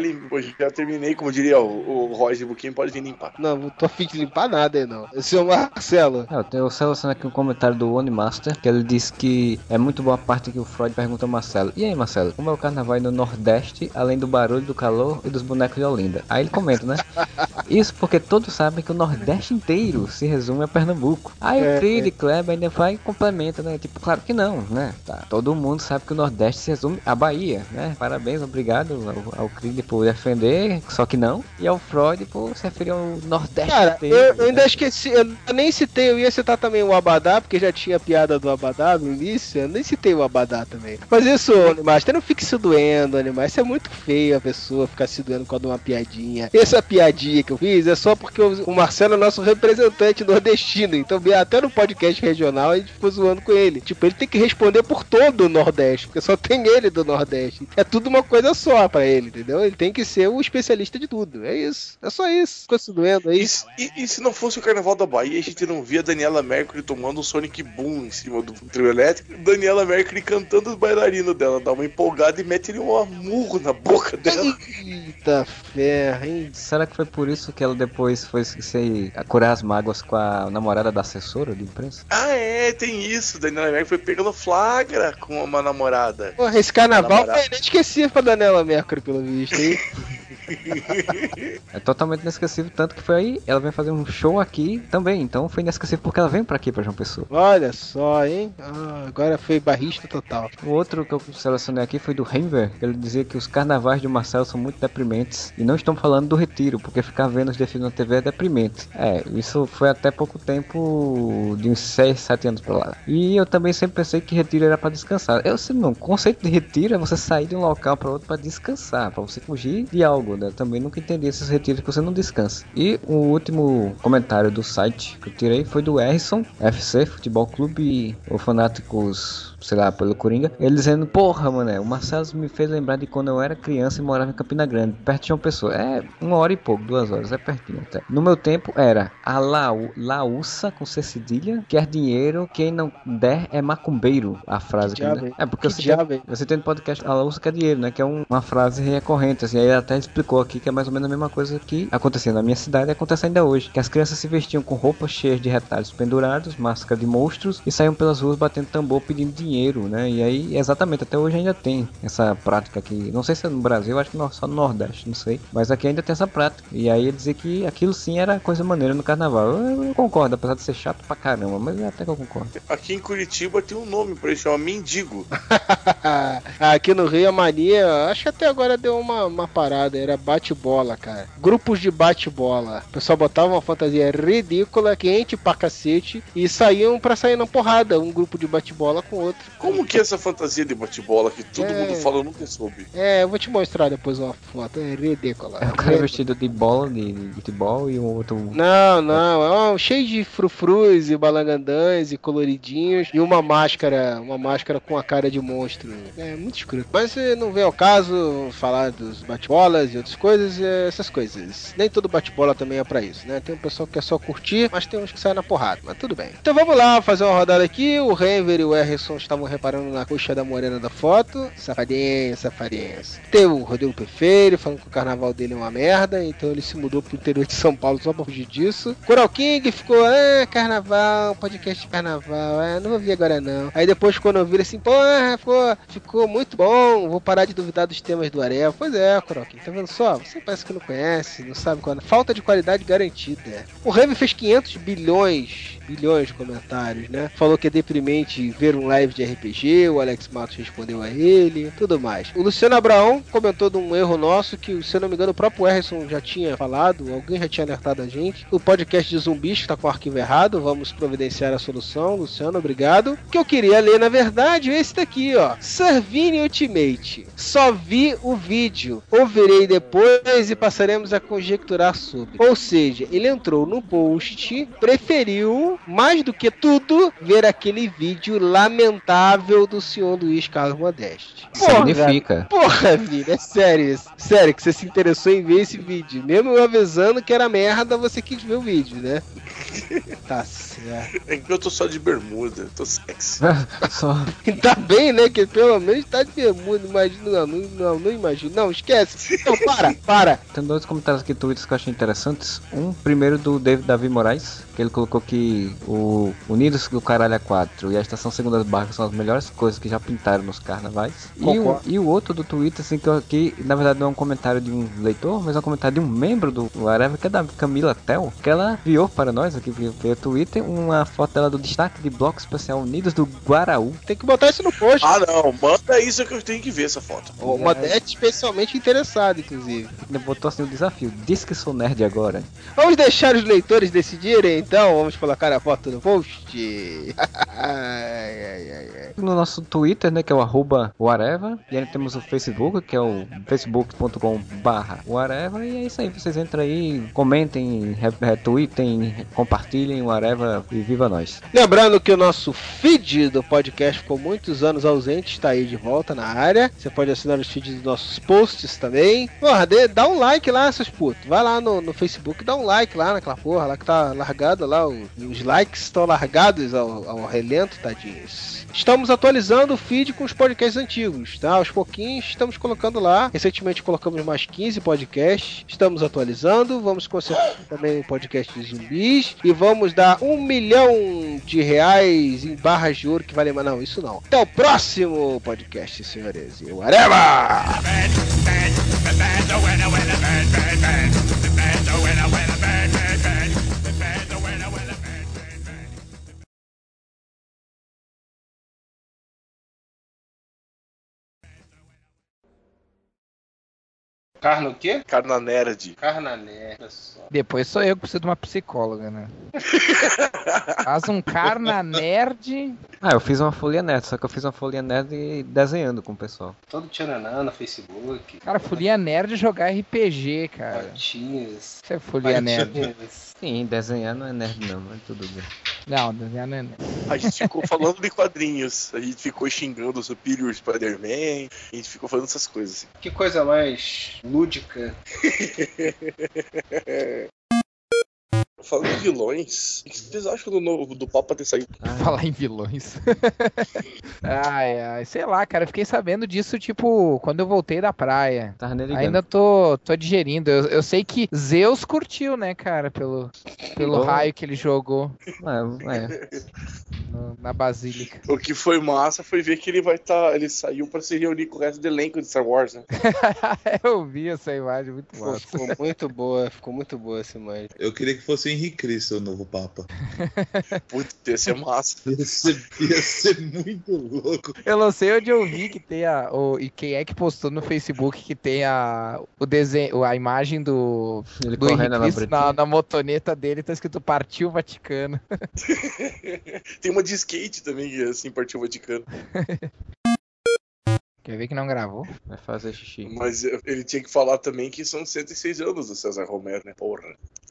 já terminei, como diria o, o Roger Buquim, pode vir limpar. Não, não tô afim de limpar nada aí, não. Seu Marcelo. É, eu tenho selecionado aqui um comentário do One Master, que ele disse que é muito boa a parte que o Freud pergunta ao Marcelo. E aí, Marcelo, como é o carnaval no Nordeste, além do barulho, do calor e dos bonecos de Olinda? Aí ele comenta, né? (laughs) Isso porque todos sabem que o Nordeste inteiro se resume a Pernambuco. Aí É, o Trilho e Kleber ainda vai e complementa, né? Tipo, claro que não, né? Tá, todo mundo sabe que o Nordeste se resume a Bahia, né? Parabéns, obrigado ao, ao Trilho por defender, só que não. E ao Freud por se referir ao Nordeste Cara, inteiro. eu, eu né? ainda esqueci, eu nem citei, eu ia citar também o Abadá, porque já tinha piada do Abadá no início, eu nem citei o Abadá também. Mas isso, Animaster, não fique se doendo, Animaster, isso é muito feio a pessoa ficar se doendo por causa de uma piadinha. Essa piadinha que eu fiz é só porque o, Marcelo é nosso representante nordestino, então até no podcast regional a gente ficou zoando com ele. Tipo, ele tem que responder por todo o Nordeste, porque só tem ele do Nordeste. É tudo uma coisa só pra ele, entendeu? Ele tem que ser o especialista de tudo, é isso, é só isso. Ficou se doendo aí. E, se- e- e se não fosse o Carnaval da Bahia, a gente não via Daniela Mercury tomando um Sonic Boom em cima do trio elétrico. Daniela Mercury cantando os bailarinos dela, dá uma empolgada e mete um murro na boca dela. Eita ferro, hein? Será que foi por isso que ela depois foi se a curar as mágoas com a namorada da assessora de imprensa? Ah, é, tem isso. Daniela Mercury foi pegando flagra com uma namorada. Porra, esse carnaval Namorado. foi inesquecível pra Daniela Mercury, pelo visto, hein? (laughs) (laughs) É totalmente inesquecível, tanto que foi aí, ela vem fazer um show aqui também, então foi inesquecível porque ela vem pra aqui, pra João Pessoa. Olha só, hein? Ah, agora foi barrista total. O outro que eu selecionei aqui foi do Renver, ele dizia que os carnavais de Marcelo são muito deprimentes, e não estão falando do retiro, porque ficar vendo os desfiles na TV é deprimente. É, isso foi até pouco tempo, de uns 6, 7 anos pra lá. E eu também sempre pensei que retiro era pra descansar. Eu sei não, o conceito de retiro é você sair de um local pra outro pra descansar, pra você fugir de algo, né? Também nunca entendi esses retiros que você não descansa. E o último comentário do site que eu tirei foi do Erison, FC, Futebol Clube, ou Fanáticos, sei lá, pelo Coringa. Ele dizendo, porra, mané, o Marcelo me fez lembrar de quando eu era criança e morava em Campina Grande, perto de uma pessoa. É uma hora e pouco, duas horas, é pertinho até. No meu tempo era a lau, laúça com C cedilha, quer dinheiro, quem não der é macumbeiro, a frase Que que, hein? É porque Que você tem, hein? você tem no podcast a laúça quer dinheiro, né? Que é um- uma frase recorrente, assim. Aí ele até explicou aqui que é mais ou menos a mesma coisa que acontecia na minha cidade e acontece ainda hoje. Que as crianças se vestiam com roupas cheias de retalhos pendurados, máscara de monstros e saíam pelas ruas batendo tambor pedindo dinheiro, né? E aí, exatamente, até hoje ainda tem essa prática aqui. Não sei se é no Brasil, acho que só no Nordeste, não sei. Mas aqui ainda tem essa prática. E aí dizer que aquilo sim era coisa maneira no carnaval. Eu, eu concordo, apesar de ser chato pra caramba, mas até que eu concordo. Aqui em Curitiba tem um nome pra isso, chama Mendigo. (laughs) Aqui no Rio a mania, acho que até agora deu uma, uma parada, era bate-bola, cara. Grupos de bate-bola. O pessoal botava uma fantasia ridícula, quente pra cacete, e saíam pra sair na porrada, um grupo de bate-bola com outro. Como que é essa fantasia de bate-bola que todo É. mundo fala, eu nunca soube? É, eu vou te mostrar depois uma foto, é ridícula. É o cara vestido de bola, de, de futebol e um outro. Não, não, é um cheio de frufrus e balangandãs e coloridinhos e uma máscara, uma máscara com a cara de monstro. É muito escroto. Mas eh, não vem ao caso falar dos bate-bolas e outras coisas, eh, essas coisas. Nem todo bate-bola também é pra isso, né? Tem um pessoal que quer só curtir, mas tem uns que saem na porrada, mas tudo bem. Então vamos lá fazer uma rodada aqui. O Renver e o Erison estavam reparando na coxa da morena da foto. Safadinho, safadinho. Tem o Rodrigo Perfeiro falando que o carnaval dele é uma merda, então ele se mudou pro interior de São Paulo só pra fugir disso. Coral King ficou, ah, carnaval, podcast de carnaval, ah, não vou agora não. Aí depois quando eu vi assim, porra, ficou, ficou muito bom, vou parar de duvidar dos temas do Areva. Pois é, Coral King, tá vendo só, você parece que não conhece, não sabe qual é. Falta de qualidade garantida. O Remy fez 500 bilhões, bilhões de comentários, né? Falou que é deprimente ver um live de RPG, o Alex Matos respondeu a ele, tudo mais. O Luciano Abraão comentou de um erro nosso que, se eu não me engano, o próprio Harrison já tinha falado, alguém já tinha alertado a gente. O podcast de zumbis que tá com o arquivo errado, vamos providenciar a solução, Luciano, obrigado. O que eu queria ler, na verdade, é esse daqui, ó. Servini Ultimate. Só vi o vídeo. Ouvirei depois e passaremos a conjecturar sobre. Ou seja, ele entrou no post, preferiu, mais do que tudo, ver aquele vídeo lamentável do senhor Luiz Carlos Modeste. Significa. Porra, Vini, é sério isso. Sério que você se interessou em ver esse vídeo. Mesmo eu avisando que era merda, você quis ver o vídeo, né? (laughs) Tá certo. É que eu tô só de bermuda, tô sexy. (laughs) Só. Tá bem, né? Que pelo menos tá de bermuda. Imagina, não, não, não, não imagino. Não, esquece. Não, para, (laughs) para. Tem dois comentários aqui tweets que eu achei interessantes. Um, primeiro do David Davi Moraes, que ele colocou que o Unidos do Caralho a 4 e a Estação Segundas Barcas são as melhores coisas que já pintaram nos carnavais. E o, e o outro do Twitter, assim, que, eu- que na verdade não é um comentário de um leitor, mas é um comentário de um membro do Whatever, que é da Camila Tel, que ela enviou para nós aqui via Twitter uma foto dela do destaque de bloco especial Unidos do Guaraú. Tem que botar isso no post. Ah, não, manda isso que eu tenho que ver essa foto. O Modeste especialmente interessado, inclusive. Botou assim o desafio, diz que sou nerd agora. Vamos deixar os leitores decidirem, então. Vamos colocar a foto no post. (laughs) no nosso Twitter, né, que é o arroba whatever, e aí temos o Facebook, que é o facebook.com barra whatever, e é isso aí, vocês entram aí, comentem, re- retweetem, compartilhem, whatever, e viva nós. Lembrando que o nosso feed do podcast ficou muitos anos ausente, está aí de volta na área. Você pode assinar os feeds dos nossos posts também. Porra, dê- dá um like lá, seus putos. Vai lá no, no Facebook, dá um like lá naquela porra lá que tá largado lá. os likes estão largados ao, ao relento, tadinhos. Estamos atualizando o feed com os podcasts antigos, tá? Aos pouquinhos estamos colocando lá. Recentemente colocamos mais 15 podcasts. Estamos atualizando. Vamos consertar também o podcast de zumbis. E vamos dar um milhão de reais em barras de ouro que vale mais. Não, isso não. Até o próximo podcast, senhores. E whatever! Carna o quê? Carna nerd. Carnané. Depois sou eu que preciso de uma psicóloga, né? (laughs) Faz um carna nerd. Ah, eu fiz uma folha nerd, só que eu fiz uma folha nerd desenhando com o pessoal. Todo tchananã no Facebook. Cara, folia nerd é jogar RPG, cara. Patinhas. Isso é folia nerd. Sim, desenhar não é nerd não, mas tudo bem. Não, desenhar não é. A gente ficou falando de quadrinhos, a gente ficou xingando o Superior Spider-Man, a gente ficou fazendo essas coisas. assim. Que coisa mais lúdica. (laughs) Falando em vilões, o que vocês acham do, novo, do Papa ter saído? (laughs) Falar em vilões. (laughs) ai, ai, sei lá, cara. Eu fiquei sabendo disso, tipo, quando eu voltei da praia. Ligando. Ainda tô, tô digerindo. Eu, eu sei que Zeus curtiu, né, cara, pelo, pelo raio que ele jogou É, é. no- na Basílica. O que foi massa foi ver que ele vai estar. ele saiu pra se reunir com o resto do elenco de Star Wars, né? (laughs) eu vi essa imagem, muito massa. ficou muito boa, ficou muito boa essa imagem. Eu queria que fosse o Henrique Cristo, o novo Papa. (laughs) Putz, ia ser massa. Ia ser, ia ser muito louco. Eu não sei onde eu vi que tem a. O, e quem é que postou no Facebook que tem a. O desenho, a imagem do. Ele Do Henrique na Cristo na, na motoneta dele tá escrito Partiu Vaticano. (laughs) Tem uma de skate também, que assim, partiu o Vaticano. (laughs) Quer ver que não gravou? Vai fazer xixi. Mas ele tinha que falar também que são 106 anos do César Romero, né? Porra.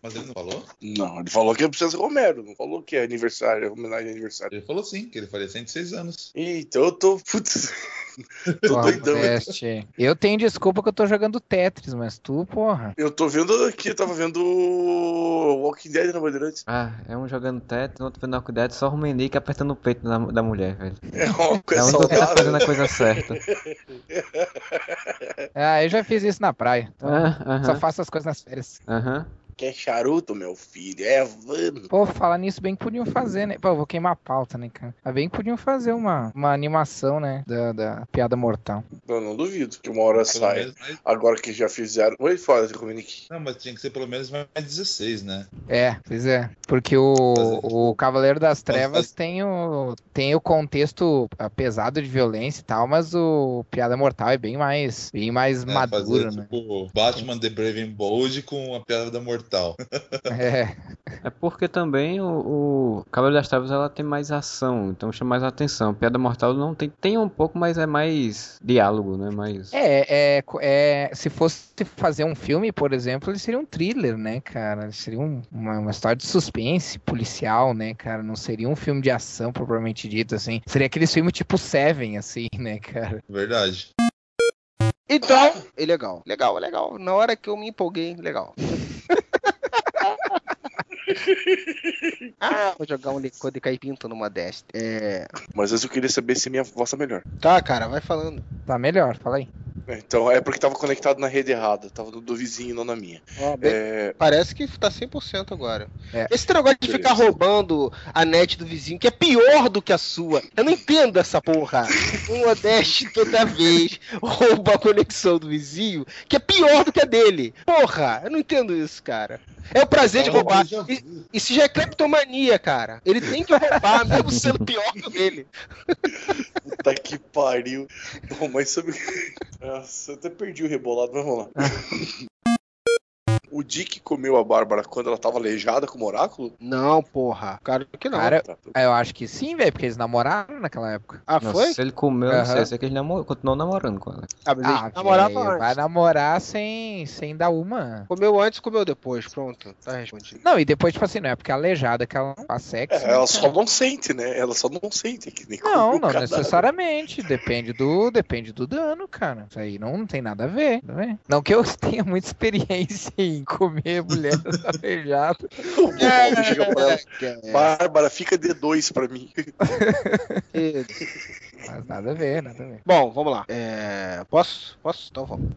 Mas ele não falou? Não, ele falou que é pro César Romero, não falou que é aniversário, é homenagem aniversário. Ele falou sim, que ele faria 106 anos. Então eu tô. Putz. (laughs) tô doidão. né? Eu tenho desculpa que eu tô jogando Tetris, mas tu, porra. Eu tô vendo aqui, eu tava vendo o Walking Dead na Bandeirantes. Ah, é um jogando teto, outro vendo Walking Dead, só o Menique apertando o peito da, da mulher, velho. É uma É coisa o único que tá fazendo a coisa certa. (laughs) (laughs) Ah, eu já fiz isso na praia. Então, Ah, Só Aham, faço as coisas nas férias. aham. Quer charuto, meu filho? É, vamos. Pô, falar nisso, bem que podiam fazer, né? Pô, eu vou queimar a pauta, né, cara? Mas bem que podiam fazer uma, uma animação, né? Da, da piada mortal. Eu não duvido que uma hora saia. menos mais- Agora que já fizeram. Oi, fala, Dominique. Não, mas tinha que ser pelo menos mais 16, né? É, pois é. Porque o, o Cavaleiro das Trevas tem o, tem o contexto ah, pesado de violência e tal, mas o Piada Mortal é bem mais, bem mais É, maduro, fazer, né? tipo, Batman The Brave and Bold com a piada mortal. (laughs) É, É porque também o, o Cavaleiro das Trevas ela tem mais ação, então chama mais atenção. Piada Mortal não tem, tem um pouco, mas é mais diálogo, né? Mais... é, é, é, se fosse fazer um filme, por exemplo, ele seria um thriller, né, cara? Ele seria um- uma, uma história de suspense policial, né, cara? Não seria um filme de ação propriamente dito, assim. Seria aquele filme tipo Seven, assim, (laughs) né, cara? Verdade. Então, é legal. Legal, legal. Na hora que eu me empolguei, legal. Ah, vou jogar um licor de caipinto numa desta. É. Mas eu queria saber se minha voz tá melhor. Tá, cara, vai falando. Tá melhor, fala aí. Então, é porque tava conectado na rede errada. Tava no do vizinho, não na minha. Bem- É, Parece que tá 100% agora. É. Esse negócio de ficar roubando a net do vizinho, que é pior do que a sua. Eu não entendo essa porra. Um Odeste toda vez rouba a conexão do vizinho, que é pior do que a dele. Porra, eu não entendo isso, cara. É o prazer de Fala, roubar. Isso já é cleptomania, cara. Ele tem que roubar, mesmo sendo pior que o dele. puta que pariu. Bom, mas sabe. Nossa, eu até perdi o rebolado, mas vamos lá. O Dick comeu a Bárbara quando ela tava aleijada como oráculo? Não, porra. Cara, que não. Cara, Tá. eu acho que sim, velho, porque eles namoraram naquela época. Ah, Nossa, foi? Se ele comeu, não sei, eu sei que ele namorou, continuou namorando com ela. Ah, mas Ah, velho, antes. vai namorar sem, sem dar uma. Comeu antes, comeu depois. Pronto, tá respondido. Não, e depois, tipo assim, não é porque é aleijada que ela não faz sexo. É, né, ela só não sente, né? Ela só não sente. Que nem Não, não o cadáver. necessariamente. Depende do, depende do dano, cara. Isso aí não tem nada a ver. Tá vendo? Não que eu (laughs) tenha muita experiência em comer mulher. (laughs) O Paulo chega pra ela. É, Bárbara, fica D2 pra mim. é. Mas nada a ver, nada a ver. Bom, vamos lá. É, posso? Posso? Então vamos.